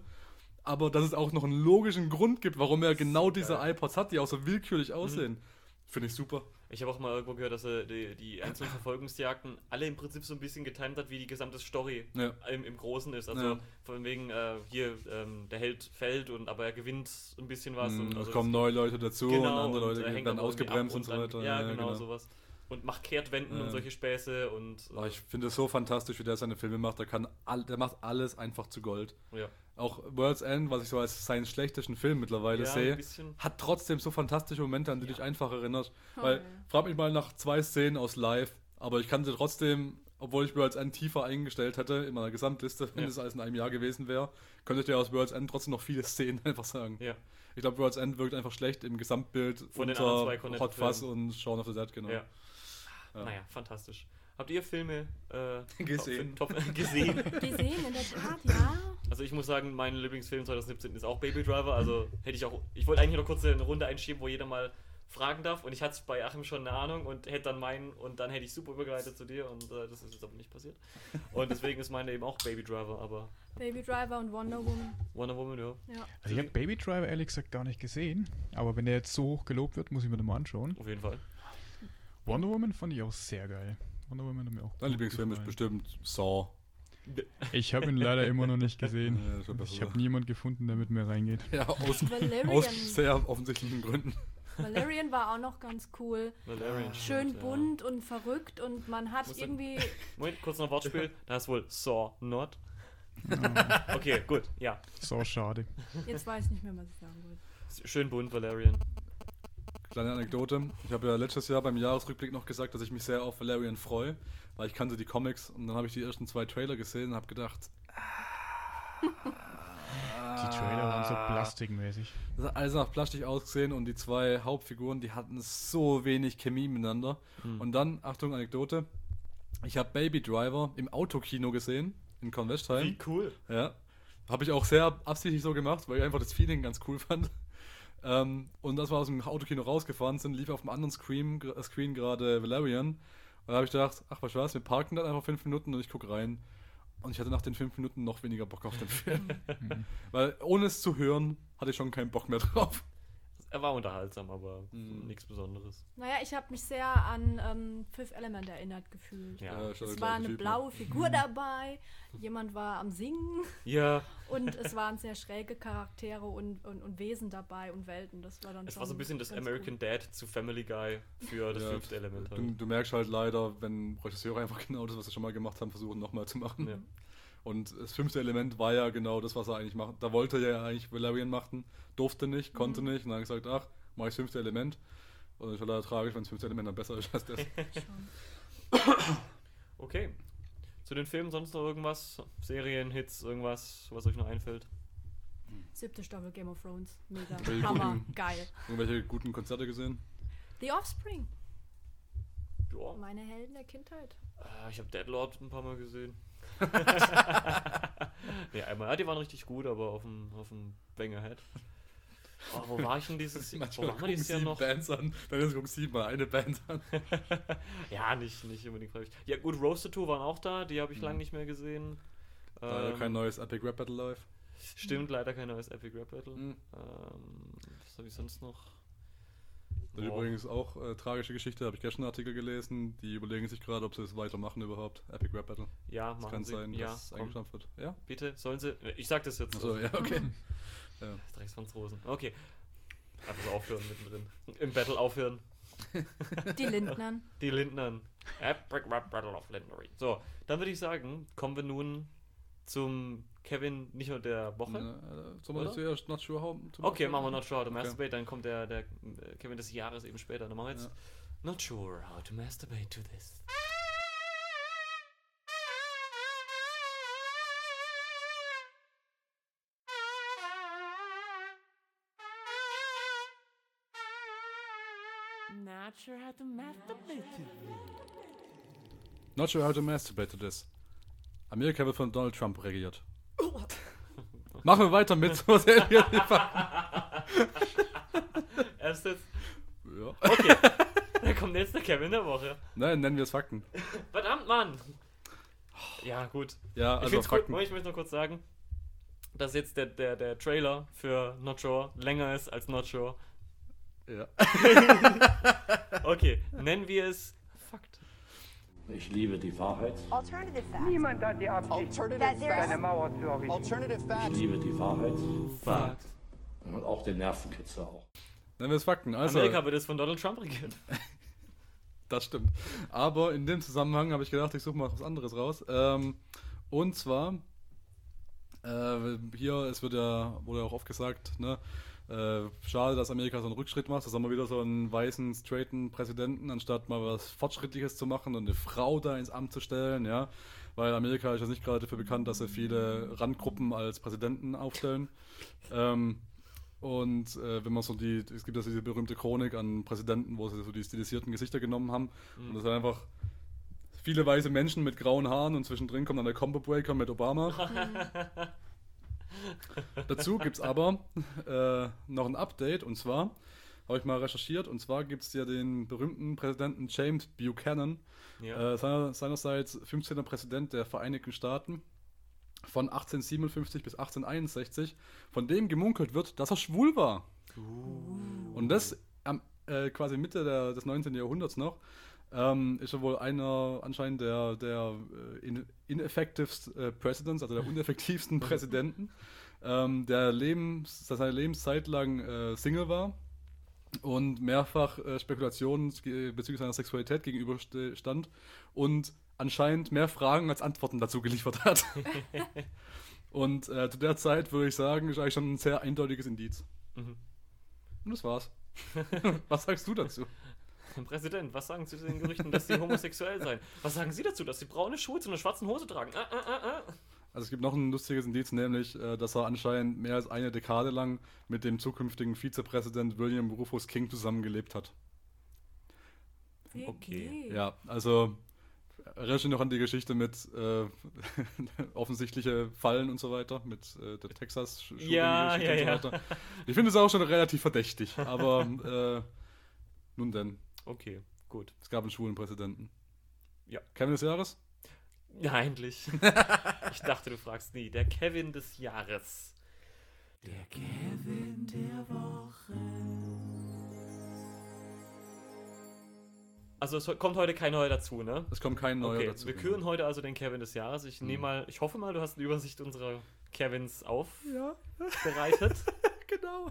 Aber dass es auch noch einen logischen Grund gibt, warum er genau diese. Mhm. iPods hat, die auch so willkürlich aussehen. Finde ich super. Ich habe auch mal irgendwo gehört, dass er die, die einzelnen Verfolgungsjagden alle im Prinzip so ein bisschen getimt hat, wie die gesamte Story Ja. im, im Großen ist. Also Ja. von wegen, äh, hier, ähm, der Held fällt und aber er gewinnt ein bisschen was. Mm, und es also kommen neue Leute dazu und genau, andere Leute er werden irgendwie ausgebremst und so dann- weiter. Ja, genau, sowas. Und macht Kehrtwenden Ja. und solche Späße und Aber ich finde es so fantastisch, wie der seine Filme macht. Der, kann all, der macht alles einfach zu Gold. ja. Auch World's End, was ich so als seinen schlechtesten Film mittlerweile ja, sehe. hat trotzdem so fantastische Momente, an die Ja. dich einfach erinnerst. Oh, Weil, ja. frag mich mal nach zwei Szenen aus Live, aber ich kann sie trotzdem, obwohl ich World's End tiefer eingestellt hätte in meiner Gesamtliste, wenn Ja. das alles in einem Jahr gewesen wäre, könnte ich dir aus World's End trotzdem noch viele Szenen einfach sagen. Ja. Ich glaube, World's End wirkt einfach schlecht im Gesamtbild Von den unter Cornetto Hot Fuzz Filmen. und Shaun of the Dead, genau. Ja. Ja. Naja, fantastisch. Habt ihr Filme äh, Gesehen. Top, top, gesehen? Gesehen, in der Tat, ja. Also ich muss sagen, mein Lieblingsfilm 2017 ist auch Baby Driver. Also hätte ich auch. Ich wollte eigentlich noch kurz eine Runde einschieben, wo jeder mal fragen darf. Und ich hatte bei Achim schon eine Ahnung und hätte dann meinen und dann hätte ich super übergeleitet zu dir und äh, das ist jetzt aber nicht passiert. Und deswegen ist meine eben auch Baby Driver, aber Baby Driver und Wonder Woman. Wonder Woman, ja. Ja. Also ich habe Baby Driver ehrlich gesagt gar nicht gesehen, aber wenn der jetzt so hoch gelobt wird, muss ich mir den mal anschauen. Auf jeden Fall. Wonder Woman fand ich auch sehr geil. Wonder Woman hat mir auch Dein Lieblingsfilm ist bestimmt Saw. Ich habe ihn leider immer noch nicht gesehen. Ja, Ich habe sein. niemanden gefunden, der mit mir reingeht. Ja, aus, Valerian. aus sehr offensichtlichen Gründen. Valerian war auch noch ganz cool. Valerian. Schön stimmt, ja. bunt und verrückt und man hat irgendwie. Moment, kurz noch Wortspiel. Da ist wohl Saw Not. Okay, gut, ja. So schade. Jetzt weiß ich nicht mehr, was ich sagen wollte. Schön bunt, Valerian. Kleine Anekdote. Ich habe ja letztes Jahr beim Jahresrückblick noch gesagt, dass ich mich sehr auf Valerian freue, weil ich kannte die Comics und dann habe ich die ersten zwei Trailer gesehen und habe gedacht, Die Trailer waren so plastikmäßig. das hat alles nach Plastik ausgesehen und die zwei Hauptfiguren, die hatten so wenig Chemie miteinander. Hm. Und dann, Achtung, Anekdote, ich habe Baby Driver im Autokino gesehen, in Kornwestheim. Wie cool. Ja. Habe ich auch sehr absichtlich so gemacht, weil ich einfach das Feeling ganz cool fand. Ähm, und als wir aus dem Autokino rausgefahren sind, lief auf dem anderen Screen, gr- Screen gerade Valerian. Und da habe ich gedacht, ach was was, wir parken dann einfach fünf Minuten und ich gucke rein. Und ich hatte nach den fünf Minuten noch weniger Bock auf den Film. Weil ohne es zu hören, hatte ich schon keinen Bock mehr drauf. Er war unterhaltsam, aber Mhm. nichts Besonderes. Naja, ich habe mich sehr an ähm, Fifth Element erinnert gefühlt. Ja. Ja, Es war eine Typ, ne? blaue Figur dabei, jemand war am Singen Ja, und es waren sehr schräge Charaktere und, und, und Wesen dabei und Welten. Das war dann es war so ein bisschen das American gut. Dad zu Family Guy für das Ja, fünfte Element. Du, Halt. du merkst halt leider, wenn Regisseure einfach genau das, was sie schon mal gemacht haben, versuchen nochmal zu machen. Ja. Und das fünfte Element war ja genau das, was er eigentlich macht. Da wollte er ja eigentlich Valerian machen, durfte nicht, konnte nicht. Und dann hat er gesagt, ach, mach ich das fünfte Element. Und ich war leider tragisch, wenn das fünfte Element dann besser ist als das. Okay. Zu den Filmen sonst noch irgendwas? Serien, Hits, irgendwas, was euch noch einfällt? Siebte Staffel Game of Thrones. Mega. Welche Hammer. guten- Geil. Irgendwelche guten Konzerte gesehen? The Offspring. Ja. Meine Helden der Kindheit. Äh, Ich habe Deadlord ein paar Mal gesehen. ja, einmal. Ja, die waren richtig gut, aber auf dem, auf dem Bangerhead. Oh, wo war ich denn dieses Jahr? Wo waren wir dieses Jahr noch? Bands an, dann ist gucken sieben mal eine Band an. ja, nicht, nicht unbedingt freiwillig. Ja, gut, Roasted 2 waren auch da, die habe ich Mhm. lange nicht mehr gesehen. Leider Ähm, kein neues Epic Rap Battle Live. Stimmt, leider kein neues Epic Rap Battle. Mhm. Ähm, was habe ich sonst noch? Dann Boah. übrigens auch äh, tragische Geschichte, habe ich gestern einen Artikel gelesen. Die überlegen sich gerade, ob sie es weitermachen überhaupt. Epic Rap Battle. Ja, Es machen kann Sie. sein, ja, dass es eingestampft wird. Ja? bitte, sollen Sie. Ich sag das jetzt. Achso, ja, okay. ja. Drecksfranzosen. Okay. Einfach so aufhören mittendrin. Im Battle aufhören. Die Lindnern. Die Lindnern. Epic Rap Battle of Lindery. So, dann würde ich sagen, kommen wir nun zum Kevin nicht nur der Woche. Na, äh, sollen wir zuerst Not Sure How? Okay, machen wir Not Sure How to Okay. Masturbate, dann kommt der, der äh, Kevin des Jahres eben später. Dann machen wir jetzt Ja. Not Sure How to Masturbate to This. Not sure how to masturbate to Not Sure How to Masturbate to This. Amerika wird von Donald Trump regiert. Machen wir weiter mit so Fakten. Erst jetzt. ja. Okay. dann kommt jetzt der Kevin der Woche. Nein, nennen wir es Fakten. Verdammt, Mann! Ja, gut. Ja, ich also gut. Fakten. Ich möchte noch kurz sagen, dass jetzt der, der, der Trailer für Not Sure länger ist als Not Sure. Ja. Okay, nennen wir es. Ich liebe die Wahrheit. Alternative facts. Niemand hat die Absicht, eine Mauer zu errichten. Ich liebe die Wahrheit. Fakt. Und auch den Nervenkitzel auch. Nennen wir es Fakten. Also, Amerika wird jetzt von Donald Trump regiert. Das stimmt. Aber in dem Zusammenhang habe ich gedacht, ich suche mal was anderes raus. Ähm, und zwar, äh, hier, es wird ja, wurde ja auch oft gesagt, ne, äh, schade, dass Amerika so einen Rückschritt macht. Das haben wir wieder so einen weißen, straighten Präsidenten, anstatt mal was Fortschrittliches zu machen und eine Frau da ins Amt zu stellen, ja. Weil Amerika ist ja nicht gerade dafür bekannt, dass sie viele Randgruppen als Präsidenten aufstellen. Ähm, und äh, wenn man so die, es gibt ja diese berühmte Chronik an Präsidenten, wo sie so die stilisierten Gesichter genommen haben. Und das sind einfach viele weiße Menschen mit grauen Haaren und zwischendrin kommt dann der Combo Breaker mit Obama. Dazu gibt es aber äh, noch ein Update und zwar habe ich mal recherchiert und zwar gibt es ja den berühmten Präsidenten James Buchanan, Ja. äh, seiner, seinerseits 15. Präsident der Vereinigten Staaten von 1857 bis 1861, von dem gemunkelt wird, dass er schwul war. Und das am, äh, quasi Mitte der, des 19. Jahrhunderts noch. Ähm, ist er wohl einer anscheinend der, der äh, in, ineffectivest äh, Presidents, also der uneffektivsten Präsidenten, ähm, der Lebens, seine Lebenszeit lang äh, Single war und mehrfach äh, Spekulationen bezüglich seiner Sexualität gegenüberstand und anscheinend mehr Fragen als Antworten dazu geliefert hat. und äh, zu der Zeit würde ich sagen, ist eigentlich schon ein sehr eindeutiges Indiz. Mhm. Und das war's. Was sagst du dazu? Präsident, was sagen Sie zu den Gerüchten, dass Sie homosexuell seien? Was sagen Sie dazu, dass Sie braune Schuhe zu einer schwarzen Hose tragen? Ah, ah, ah, ah. Also es gibt noch ein lustiges Indiz, nämlich, äh, dass er anscheinend mehr als eine Dekade lang mit dem zukünftigen Vizepräsident William Rufus King zusammengelebt hat. Okay. Ja, also erinnere noch an die Geschichte mit äh, offensichtliche Fallen und so weiter, mit äh, der texas Sch- Ja, ja, und so weiter. Ich finde es auch schon relativ verdächtig, aber äh, nun denn, Okay, gut. es gab einen schwulen Präsidenten. Ja. Kevin des Jahres? Ja, eigentlich. ich dachte, du fragst nie. Der Kevin des Jahres. Der Kevin der Woche. Also es kommt heute kein neuer dazu, ne? Es kommt kein neuer okay, dazu. wir küren heute also den Kevin des Jahres. Ich nehme Mhm. mal, ich hoffe mal, du hast eine Übersicht unserer Kevins Ja, aufbereitet. genau.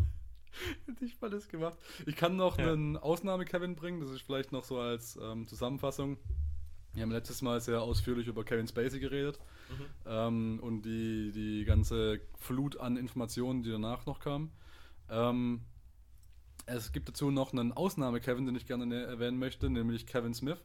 Hätte ich mal das gemacht. Ich kann noch Ja. einen Ausnahme-Kevin bringen, das ist vielleicht noch so als ähm, Zusammenfassung. Wir haben letztes Mal sehr ausführlich über Kevin Spacey geredet Mhm. ähm, und die, die ganze Flut an Informationen, die danach noch kam. Ähm, es gibt dazu noch einen Ausnahme-Kevin, den ich gerne ne- erwähnen möchte, nämlich Kevin Smith.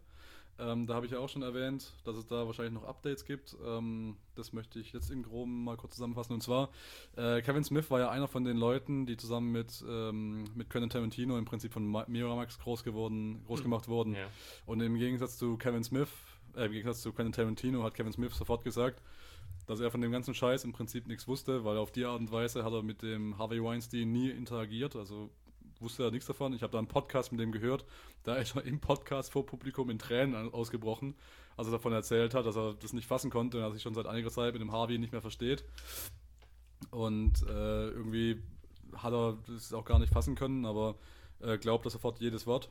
Ähm, da habe ich ja auch schon erwähnt, dass es da wahrscheinlich noch Updates gibt. Ähm, das möchte ich jetzt im Groben mal kurz zusammenfassen. Und zwar, äh, Kevin Smith war ja einer von den Leuten, die zusammen mit, ähm, mit Quentin Tarantino im Prinzip von Ma- Miramax groß geworden, groß gemacht wurden. Ja. Und im Gegensatz zu Kevin Smith, äh, im Gegensatz zu Quentin Tarantino hat Kevin Smith sofort gesagt, dass er von dem ganzen Scheiß im Prinzip nichts wusste, weil auf die Art und Weise hat er mit dem Harvey Weinstein nie interagiert, also wusste er nichts davon. Ich habe da einen Podcast mit dem gehört, da ist er im Podcast vor Publikum in Tränen ausgebrochen, als er davon erzählt hat, dass er das nicht fassen konnte und er sich schon seit einiger Zeit mit dem Harvey nicht mehr versteht. Und äh, irgendwie hat er das auch gar nicht fassen können, aber äh, glaubt er sofort jedes Wort.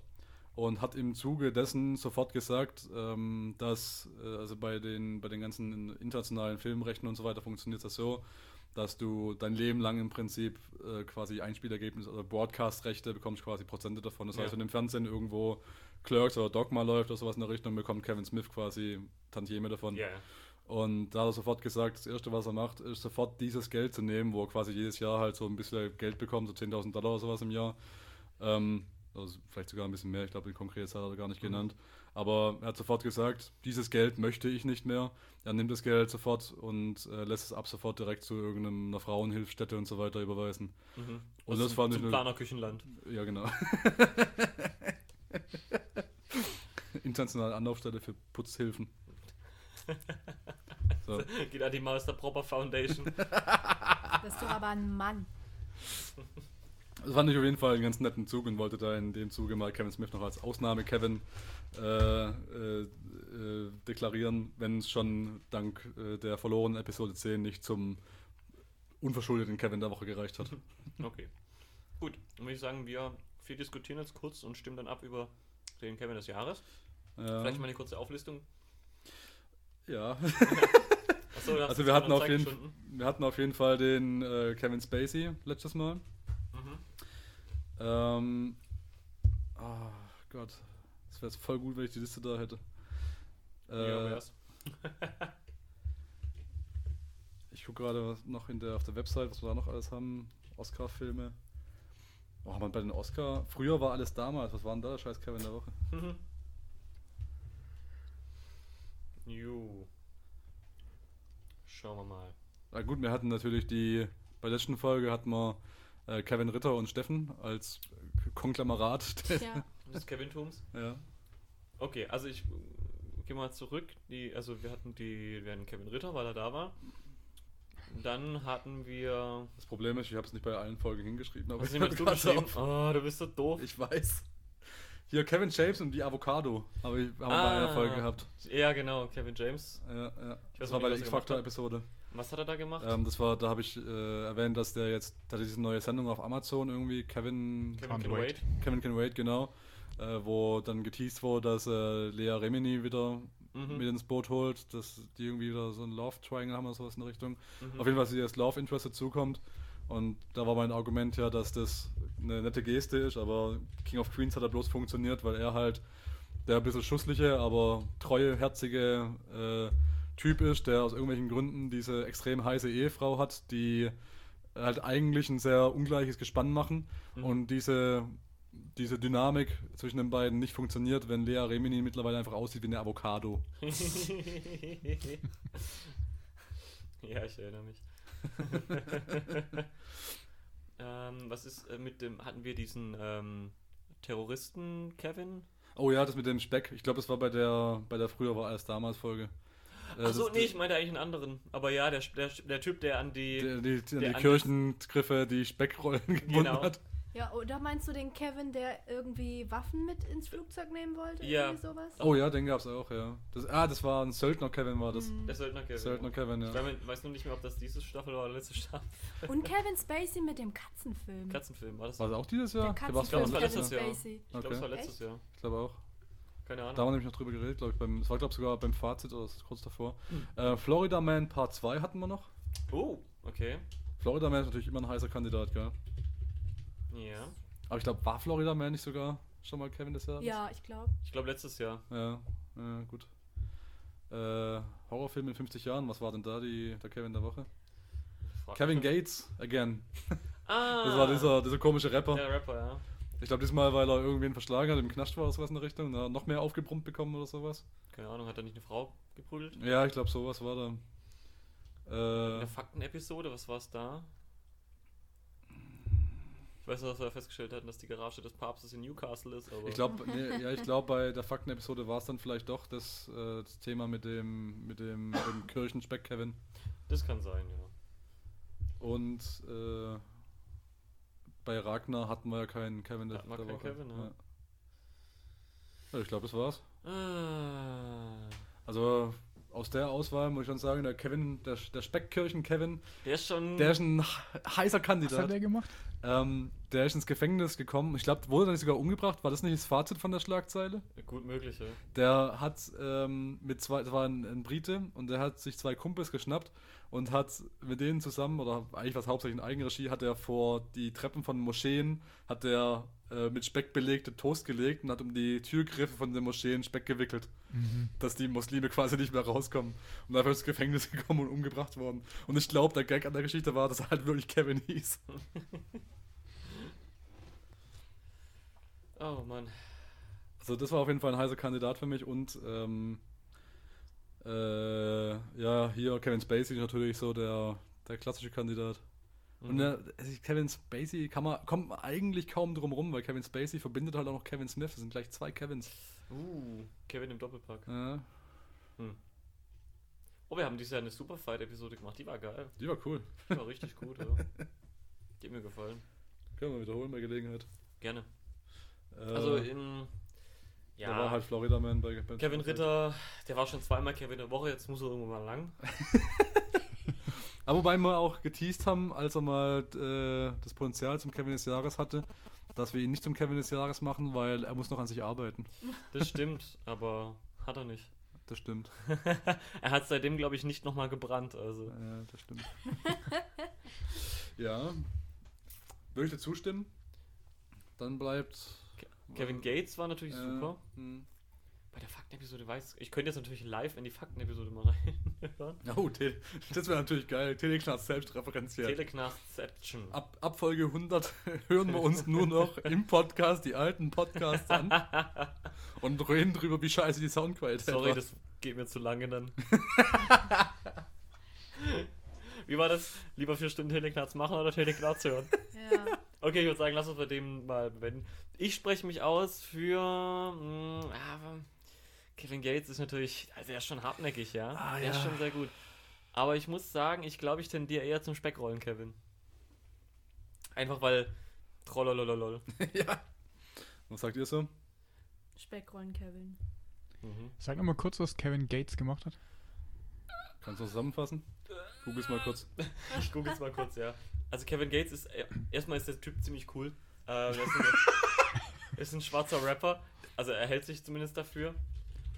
Und hat im Zuge dessen sofort gesagt, ähm, dass, äh, also bei den, bei den ganzen internationalen Filmrechten und so weiter funktioniert das so, dass du dein Leben lang im Prinzip äh, quasi Einspielergebnisse oder Broadcast-Rechte bekommst quasi Prozente davon. Das Ja. heißt, wenn im Fernsehen irgendwo Clerks oder Dogma läuft oder sowas in der Richtung, bekommt Kevin Smith quasi Tantieme davon. Ja. Und da hat er sofort gesagt, das Erste, was er macht, ist sofort dieses Geld zu nehmen, wo er quasi jedes Jahr halt so ein bisschen Geld bekommt, so 10.000 Dollar oder sowas im Jahr. Ähm, also vielleicht sogar ein bisschen mehr, ich glaube, die konkrete Zahl hat er gar nicht Mhm. genannt. Aber er hat sofort gesagt, dieses Geld möchte ich nicht mehr. Er nimmt das Geld sofort und äh, lässt es ab sofort direkt zu irgendeiner Frauenhilfsstätte und so weiter überweisen. Mhm. Und Also das fand ich zum Planer Küchenland. Ja, genau. Internationale Anlaufstelle für Putzhilfen. So. Geht an die Maus der Proper Foundation. Das ist doch aber ein Mann. Das fand ich auf jeden Fall einen ganz netten Zug und wollte da in dem Zuge mal Kevin Smith noch als Ausnahme-Kevin äh, äh, äh, deklarieren, wenn es schon dank äh, der verlorenen Episode 10 nicht zum unverschuldeten Kevin der Woche gereicht hat. Okay. Gut, dann würde ich sagen, wir, wir diskutieren jetzt kurz und stimmen dann ab über den Kevin des Jahres. Ja. Vielleicht mal eine kurze Auflistung. ja. Achso, Also wir hatten, auf jeden, wir hatten auf jeden Fall den äh, Kevin Spacey letztes Mal. Ähm, ah Gott, das wäre jetzt voll gut, wenn ich die Liste da hätte. Ja, Äh, wär's. ich gucke gerade noch in der, auf der Website, was wir da noch alles haben. Oscar-Filme. Oh, man, bei den Oscar. Früher war alles damals. Was war denn da der scheiß Kevin der Woche? Jo. Schauen wir mal. Na gut, wir hatten natürlich die. Bei der letzten Folge hatten wir äh, Kevin Ritter und Steffen als Konglomeraat. Ja. Das Kevin Tooms. ja. Okay, also ich äh, gehe mal zurück. Die, also wir hatten die, wir hatten Kevin Ritter, weil er da war. Dann hatten wir. Das Problem ist, ich habe es nicht bei allen Folgen hingeschrieben. Aber Was ich hast du hör's geschrieben? auf. Oh, du bist so doof. Ich weiß. Hier Kevin James und die Avocado habe ich haben wir bei Ah. einer Folge gehabt. Ja, genau, Kevin James. Ja, ja. Ich weiß Das war bei der nicht, was er gemacht X-Factor-Episode. Was hat er da gemacht? Ähm, das war, da habe ich äh, erwähnt, dass der jetzt, da diese neue Sendung auf Amazon irgendwie, Kevin, Kevin Can wait. Wait. Kevin Can Wait, genau, äh, wo dann geteased wurde, dass äh, Lea Remini wieder Mhm. mit ins Boot holt, dass die irgendwie wieder so ein Love Triangle haben oder sowas in der Richtung. Mhm. Auf jeden Fall, dass sie als Love Interest dazukommt. Und da war mein Argument ja, dass das eine nette Geste ist, aber King of Queens hat da bloß funktioniert, weil er halt der ein bisschen schussliche, aber treue, herzige äh, Typ ist, der aus irgendwelchen Gründen diese extrem heiße Ehefrau hat, die halt eigentlich ein sehr ungleiches Gespann machen Mhm. und diese, diese Dynamik zwischen den beiden nicht funktioniert, wenn Lea Remini mittlerweile einfach aussieht wie eine Avocado. ja, ich erinnere mich. ähm, was ist äh, mit dem, hatten wir diesen ähm, Terroristen Kevin? Oh ja, das mit dem Speck. Ich glaube, das war bei der, bei der früher war als damals Folge. Äh, Achso, das- nee, ich meinte eigentlich einen anderen. Aber ja, der, der, der Typ, der an die. Die, die, die, der die an Kirchengriffe, die Speckrollen gebunden Genau. hat. Ja, oder meinst du den Kevin, der irgendwie Waffen mit ins Flugzeug nehmen wollte? Ja. Irgendwie sowas? Oh ja, den gab's auch, ja. Das, ah, das war ein Söldner Kevin, war das. Mhm. der Söldner Kevin. Söldner Kevin, Ich ja. weiß- weiß nur nicht mehr, ob das diese Staffel war oder letzte Staffel. Und Kevin Spacey mit dem Katzenfilm. Katzenfilm, war das? War das auch dieses Jahr? Der Ich glaub, Katzenfilm das war Kevin letztes Jahr. Spacey. ich glaube, okay. es war letztes Jahr. Ich glaube auch. Keine Da Ahnung. haben wir nämlich noch drüber geredet, glaube ich. Beim, das war, glaube ich, sogar beim Fazit oder kurz davor. Hm. Äh, Florida Man Part 2 hatten wir noch. Oh, okay. Florida Man ist natürlich immer ein heißer Kandidat, gell? Ja. Aber ich glaube, war Florida Man nicht sogar schon mal Kevin des Jahres? Ja, ich glaube. Ich glaube, letztes Jahr. Ja, ja gut. Äh, Horrorfilm in 50 Jahren, was war denn da die, der Kevin der Woche? Frag Kevin. Gates, again. Ah! Das war dieser, dieser komische Rapper. Der Rapper, ja. Ich glaube, diesmal, weil er irgendwen verschlagen hat, im Knast war oder sowas in der Richtung, da noch mehr aufgebrummt bekommen oder sowas. Keine Ahnung, hat er nicht eine Frau geprügelt? Ja, ich glaube, sowas war da. In Äh, der Faktenepisode, was war es da? Ich weiß noch, dass wir festgestellt hatten, dass die Garage des Papstes in Newcastle ist, aber. ich glaube, nee, ja, ich glaube, bei der Faktenepisode war es dann vielleicht doch das, äh, das Thema mit dem, mit dem, dem Kirchenspeck Kevin. Das kann sein, ja. Und äh, bei Ragnar hatten wir ja keinen Kevin der, der keinen Woche. Kevin, ja. ja. ich glaube, das war's. Ah. Also aus der Auswahl muss ich schon sagen, der Kevin, der, der Speckkirchen-Kevin, Der ist schon. der ist ein he- heißer Was hat Kandidat. der gemacht? Ähm, der ist ins Gefängnis gekommen. Ich glaube, wurde er nicht sogar umgebracht? War das nicht das Fazit von der Schlagzeile? gut möglich, ja. Der hat ähm, mit zwei, das war ein, ein Brite und der hat sich zwei Kumpels geschnappt und hat mit denen zusammen, oder eigentlich was hauptsächlich in Eigenregie, hat er vor die Treppen von Moscheen, hat er äh, mit Speck belegte Toast gelegt und hat um die Türgriffe von den Moscheen Speck gewickelt, dass die Muslime quasi nicht mehr rauskommen. Und ist ins Gefängnis gekommen und umgebracht worden. Und ich glaube, der Gag an der Geschichte war, dass er halt wirklich Kevin hieß. Oh Mann. Also das war auf jeden Fall ein heißer Kandidat für mich und ähm, äh, ja, hier Kevin Spacey ist natürlich so der, der klassische Kandidat. Und Mhm. der, also Kevin Spacey kann man, kommt man eigentlich kaum drum rum, weil Kevin Spacey verbindet halt auch noch Kevin Smith. Das sind gleich zwei Kevins. Uh, Kevin im Doppelpack. Ja, Oh, wir haben dieses Jahr eine Superfight-Episode gemacht. Die war geil. die war cool. Die war richtig gut, ja. Die hat mir gefallen. Können wir wiederholen bei Gelegenheit. Gerne. Äh, Also in. da Ja. war halt Florida Man bei, bei Kevin Ritter, der war schon zweimal Kevin der Woche, jetzt muss er irgendwo mal lang. Aber wobei wir auch geteased haben, als er mal äh, das Potenzial zum Kevin des Jahres hatte, dass wir ihn nicht zum Kevin des Jahres machen, weil er muss noch an sich arbeiten. Das stimmt, aber hat er nicht. Das stimmt. er hat seitdem, glaube ich, nicht nochmal gebrannt. Also. Ja, das stimmt. ja. Würde ich dir zustimmen? Dann bleibt. Kevin Gates war natürlich äh, super. hm. Bei der Faktenepisode weiß ich. könnte jetzt natürlich live in die Faktenepisode mal reinhören. Oh, Te das wäre natürlich geil. Teleknast selbstreferenziell. Teleknastception. Ab, ab Folge 100 hören wir uns nur noch im Podcast die alten Podcasts an und reden drüber, wie scheiße die Soundqualität Sorry, war. das geht mir zu lange dann. Wie war das? Lieber vier Stunden Teleknarz machen oder Teleknarz hören? Ja. Okay, ich würde sagen, lass uns bei dem mal bewenden. Ich spreche mich aus für. Mh, ah, Kevin Gates ist natürlich. Also, er ist schon hartnäckig, ja. Ah, er ist ja. schon sehr gut. Aber ich muss sagen, ich glaube, ich tendiere eher zum Speckrollen, Kevin. Einfach weil. Trollolololol. ja. Was sagt ihr so? Speckrollen Kevin. Mhm. Sag noch mal kurz, was Kevin Gates gemacht hat. Kannst du zusammenfassen? Google's mal kurz. Ich google es mal kurz, ja. Also Kevin Gates ist, äh, erstmal ist der Typ ziemlich cool. Äh, ist, ein, ist ein schwarzer Rapper, also er hält sich zumindest dafür.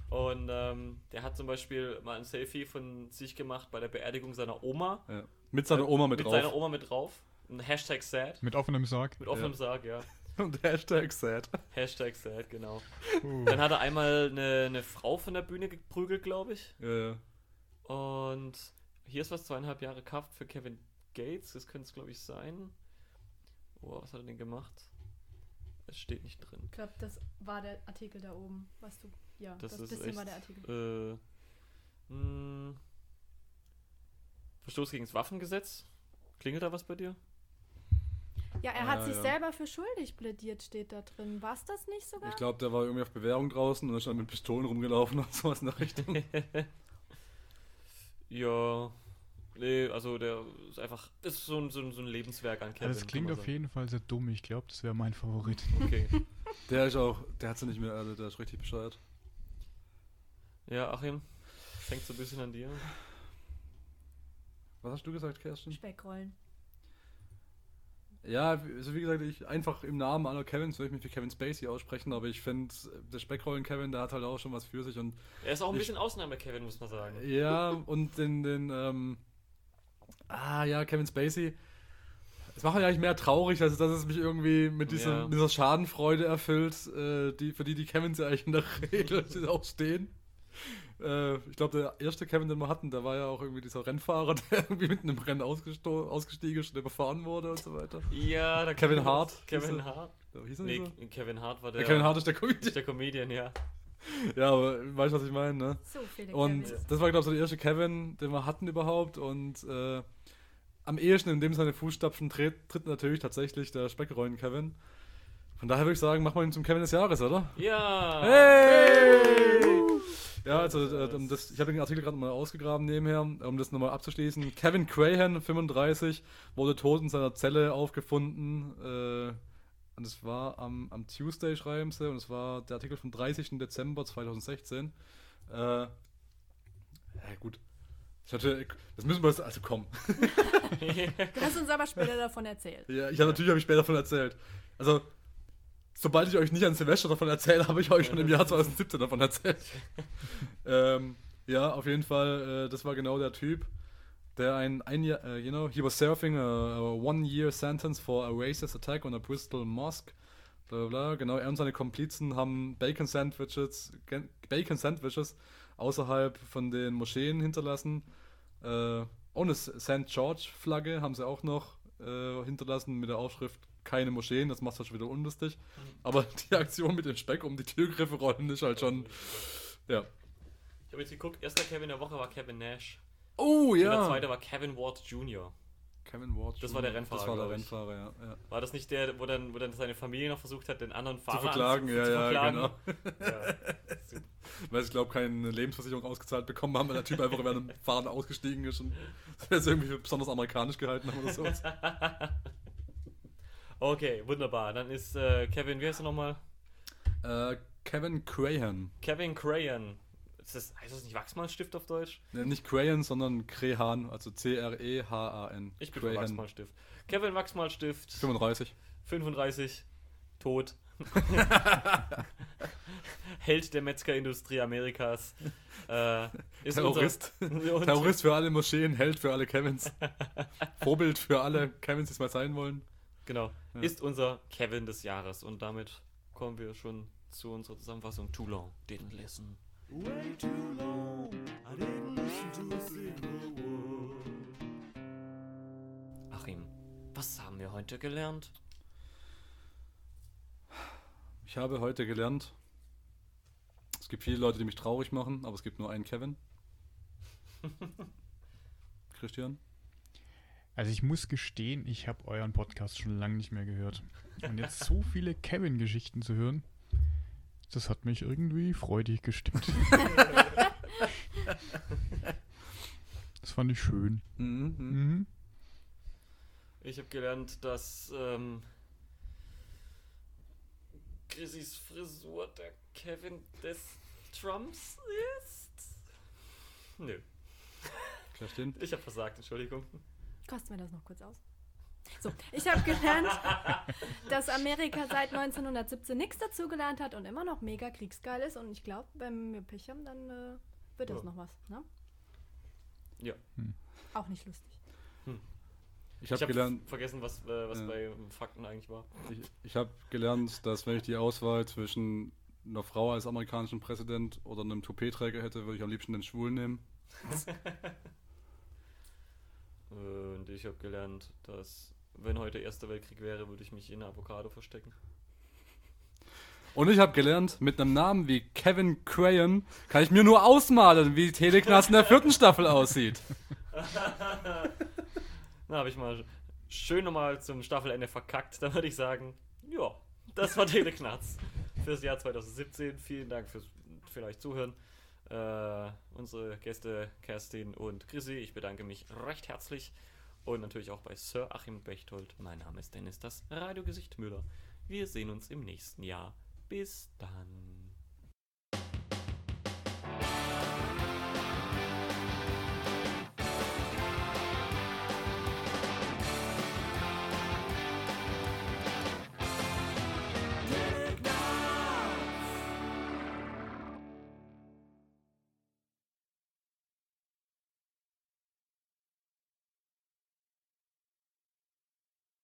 Und ähm, der hat zum Beispiel mal ein Selfie von sich gemacht bei der Beerdigung seiner Oma. Ja. Mit seiner Oma mit, mit drauf. seiner Oma mit drauf. Ein Hashtag sad. Mit offenem Sarg. Mit offenem Ja. Sarg, ja. Und Hashtag sad. Hashtag sad, genau. Uh. Dann hat er einmal eine, eine Frau von der Bühne geprügelt, glaube ich. Ja, ja. Und hier ist was, zweieinhalb Jahre Kraft für Kevin Gates. Das könnte es, glaube ich, sein. Oh, was hat er denn gemacht? Es steht nicht drin. Ich glaube, das war der Artikel da oben, was du. Ja, Das das, ist bisschen echt, war der Artikel. Äh, mh, Verstoß gegen das Waffengesetz? Klingelt da was bei dir? Ja, er hat Ah, sich ja. selber für schuldig plädiert, steht da drin. War es das nicht sogar? Ich glaube, der war irgendwie auf Bewährung draußen und ist dann mit Pistolen rumgelaufen und sowas in der Richtung. ja. Nee, also der ist einfach. Das ist so ein, so ein, so ein Lebenswerk an Kevin. Also das klingt auf jeden Fall sehr dumm. Ich glaube, das wäre mein Favorit. Okay. Der ist auch, der hat sie nicht mehr alle, der ist richtig bescheuert. Ja, Achim, das hängt so ein bisschen an dir. Was hast du gesagt, Kerstin? Speckrollen. Ja, also wie gesagt, ich einfach im Namen aller Kevins würde ich mich für Kevin Spacey aussprechen, aber ich finde, der Speckrollen-Kevin, der hat halt auch schon was für sich und Er ist auch ein Ich- bisschen Ausnahme-Kevin, muss man sagen. ja, und den, den, ähm, ah ja, Kevin Spacey, es macht mich eigentlich mehr traurig, als dass es mich irgendwie mit dieser, Ja. dieser Schadenfreude erfüllt, äh, die, für die die Kevins ja eigentlich in der Regel auch stehen. Äh, ich glaube, der erste Kevin, den wir hatten, der war ja auch irgendwie dieser Rennfahrer, der irgendwie mitten im Rennen ausgesto- ausgestiegen ist und überfahren wurde und so weiter. Ja, da Kevin Hart, Kevin er? Hart. Wie hieß er Nee, so? Kevin Hart war der. Der Kevin Hart ist der Comedian. der Comedian, ja. Ja, aber weißt du, was ich meine, ne? So viele Und Kevins. das war, glaube ich, so der erste Kevin, den wir hatten überhaupt. Und äh, am ehesten, in dem seine Fußstapfen tritt, tritt natürlich tatsächlich der Speckrollen-Kevin. Von daher würde ich sagen, machen wir ihn zum Kevin des Jahres, oder? Ja. Hey! Ja, also äh, um das, ich habe den Artikel gerade mal ausgegraben nebenher, um das nochmal abzuschließen. Kevin Crahan, 35, wurde tot in seiner Zelle aufgefunden. Äh, und es war am, am Tuesday, schreiben sie, und es war der Artikel vom 30. Dezember 2016. Äh, Ja, gut. Ich hatte, das müssen wir jetzt, also komm. Du hast uns aber später davon erzählt. Ja, ich habe natürlich habe ich später davon erzählt. Also, sobald ich euch nicht an Silvester davon erzähle, habe ich euch schon im Jahr 2017 davon erzählt. ähm, ja, auf jeden Fall, äh, das war genau der Typ, der ein, ein Jahr, äh, you know, he was serving a, a one-year sentence for a racist attack on a Bristol mosque. Bla, bla, bla. Genau, er und seine Komplizen haben Bacon Sandwiches, Bacon Sandwiches außerhalb von den Moscheen hinterlassen. Äh, ohne St. George-Flagge haben sie auch noch äh, hinterlassen mit der Aufschrift keine Moscheen, das macht halt schon wieder unlustig. Aber die Aktion mit dem Speck um die Türgriffe rollen ist halt schon. Ja. Ich habe jetzt geguckt, erster Kevin der Woche war Kevin Nash. Oh Und der zweite war Kevin Ward Jr. Kevin Ward. Das war der. Rennfahrer, Das war der. Rennfahrer, ja. ja. War das nicht der, wo dann, wo dann seine Familie noch versucht hat, den anderen Fahrer Zu verklagen, anzu- ja, zu ja, verklagen? genau. Ja. Weil ich glaube, keine Lebensversicherung ausgezahlt bekommen haben, weil der Typ einfach während dem Fahren ausgestiegen ist und das irgendwie besonders amerikanisch gehalten haben oder sowas. Okay, wunderbar. Dann ist äh, Kevin, wie heißt er nochmal? äh, Kevin Crahan. Kevin Crayon. Ist das, heißt das nicht Wachsmalstift auf Deutsch? Ne, nicht Crahan, sondern Crehan, also C-R-E-H-A-N. Ich bin für Wachsmalstift. Kevin Wachsmalstift, 35. 35, tot. Held der Metzgerindustrie Amerikas. Äh, ist Terrorist. Terrorist für alle Moscheen, Held für alle Kevins. Vorbild für alle Kevins, die es mal sein wollen. Genau. Ja. Ist unser Kevin des Jahres. Und damit kommen wir schon zu unserer Zusammenfassung. Too long, didn't listen. Way too long, I didn't listen to a single word. Achim, was haben wir heute gelernt? Ich habe heute gelernt, es gibt viele Leute, die mich traurig machen, aber es gibt nur einen Kevin. Christian? Also ich muss gestehen, ich habe euren Podcast schon lange nicht mehr gehört. Und jetzt so viele Kevin-Geschichten zu hören, das hat mich irgendwie freudig gestimmt. Das fand ich schön. Mhm. Mhm. Ich habe gelernt, dass ähm, Chrissys Frisur der Kevin des Trumps ist. Nö, Kerstin? ich habe versagt, Entschuldigung. Kosten wir das noch kurz aus? So, ich habe gelernt, dass Amerika seit 1917 nichts dazugelernt hat und immer noch mega kriegsgeil ist. Und ich glaube, wenn wir Pech haben, dann äh, wird das Ja. noch was. Ne? Ja. Auch nicht lustig. Ich Ich habe habe gelernt, vergessen, was, äh, was Ja. bei Fakten eigentlich war. ich, ich hab gelernt, dass wenn ich die Auswahl zwischen einer Frau als amerikanischen Präsident oder einem Toupet-Träger hätte, würde ich am liebsten den Schwulen nehmen. Und ich habe gelernt, dass wenn heute Erster Weltkrieg wäre, würde ich mich in Avocado verstecken. Und ich habe gelernt, mit einem Namen wie Kevin Crayon kann ich mir nur ausmalen, wie Teleknast in der vierten Staffel aussieht. Na, habe ich mal schön nochmal zum Staffelende verkackt. Dann würde ich sagen, ja, das war Teleknatz fürs Jahr 2017. Vielen Dank fürs vielleicht Zuhören. Äh, unsere Gäste Kerstin und Chrissy, ich bedanke mich recht herzlich. Und natürlich auch bei Sir Achim Bechtold. Mein Name ist Dennis, das Radiogesicht Müller. Wir sehen uns im nächsten Jahr. Bis dann.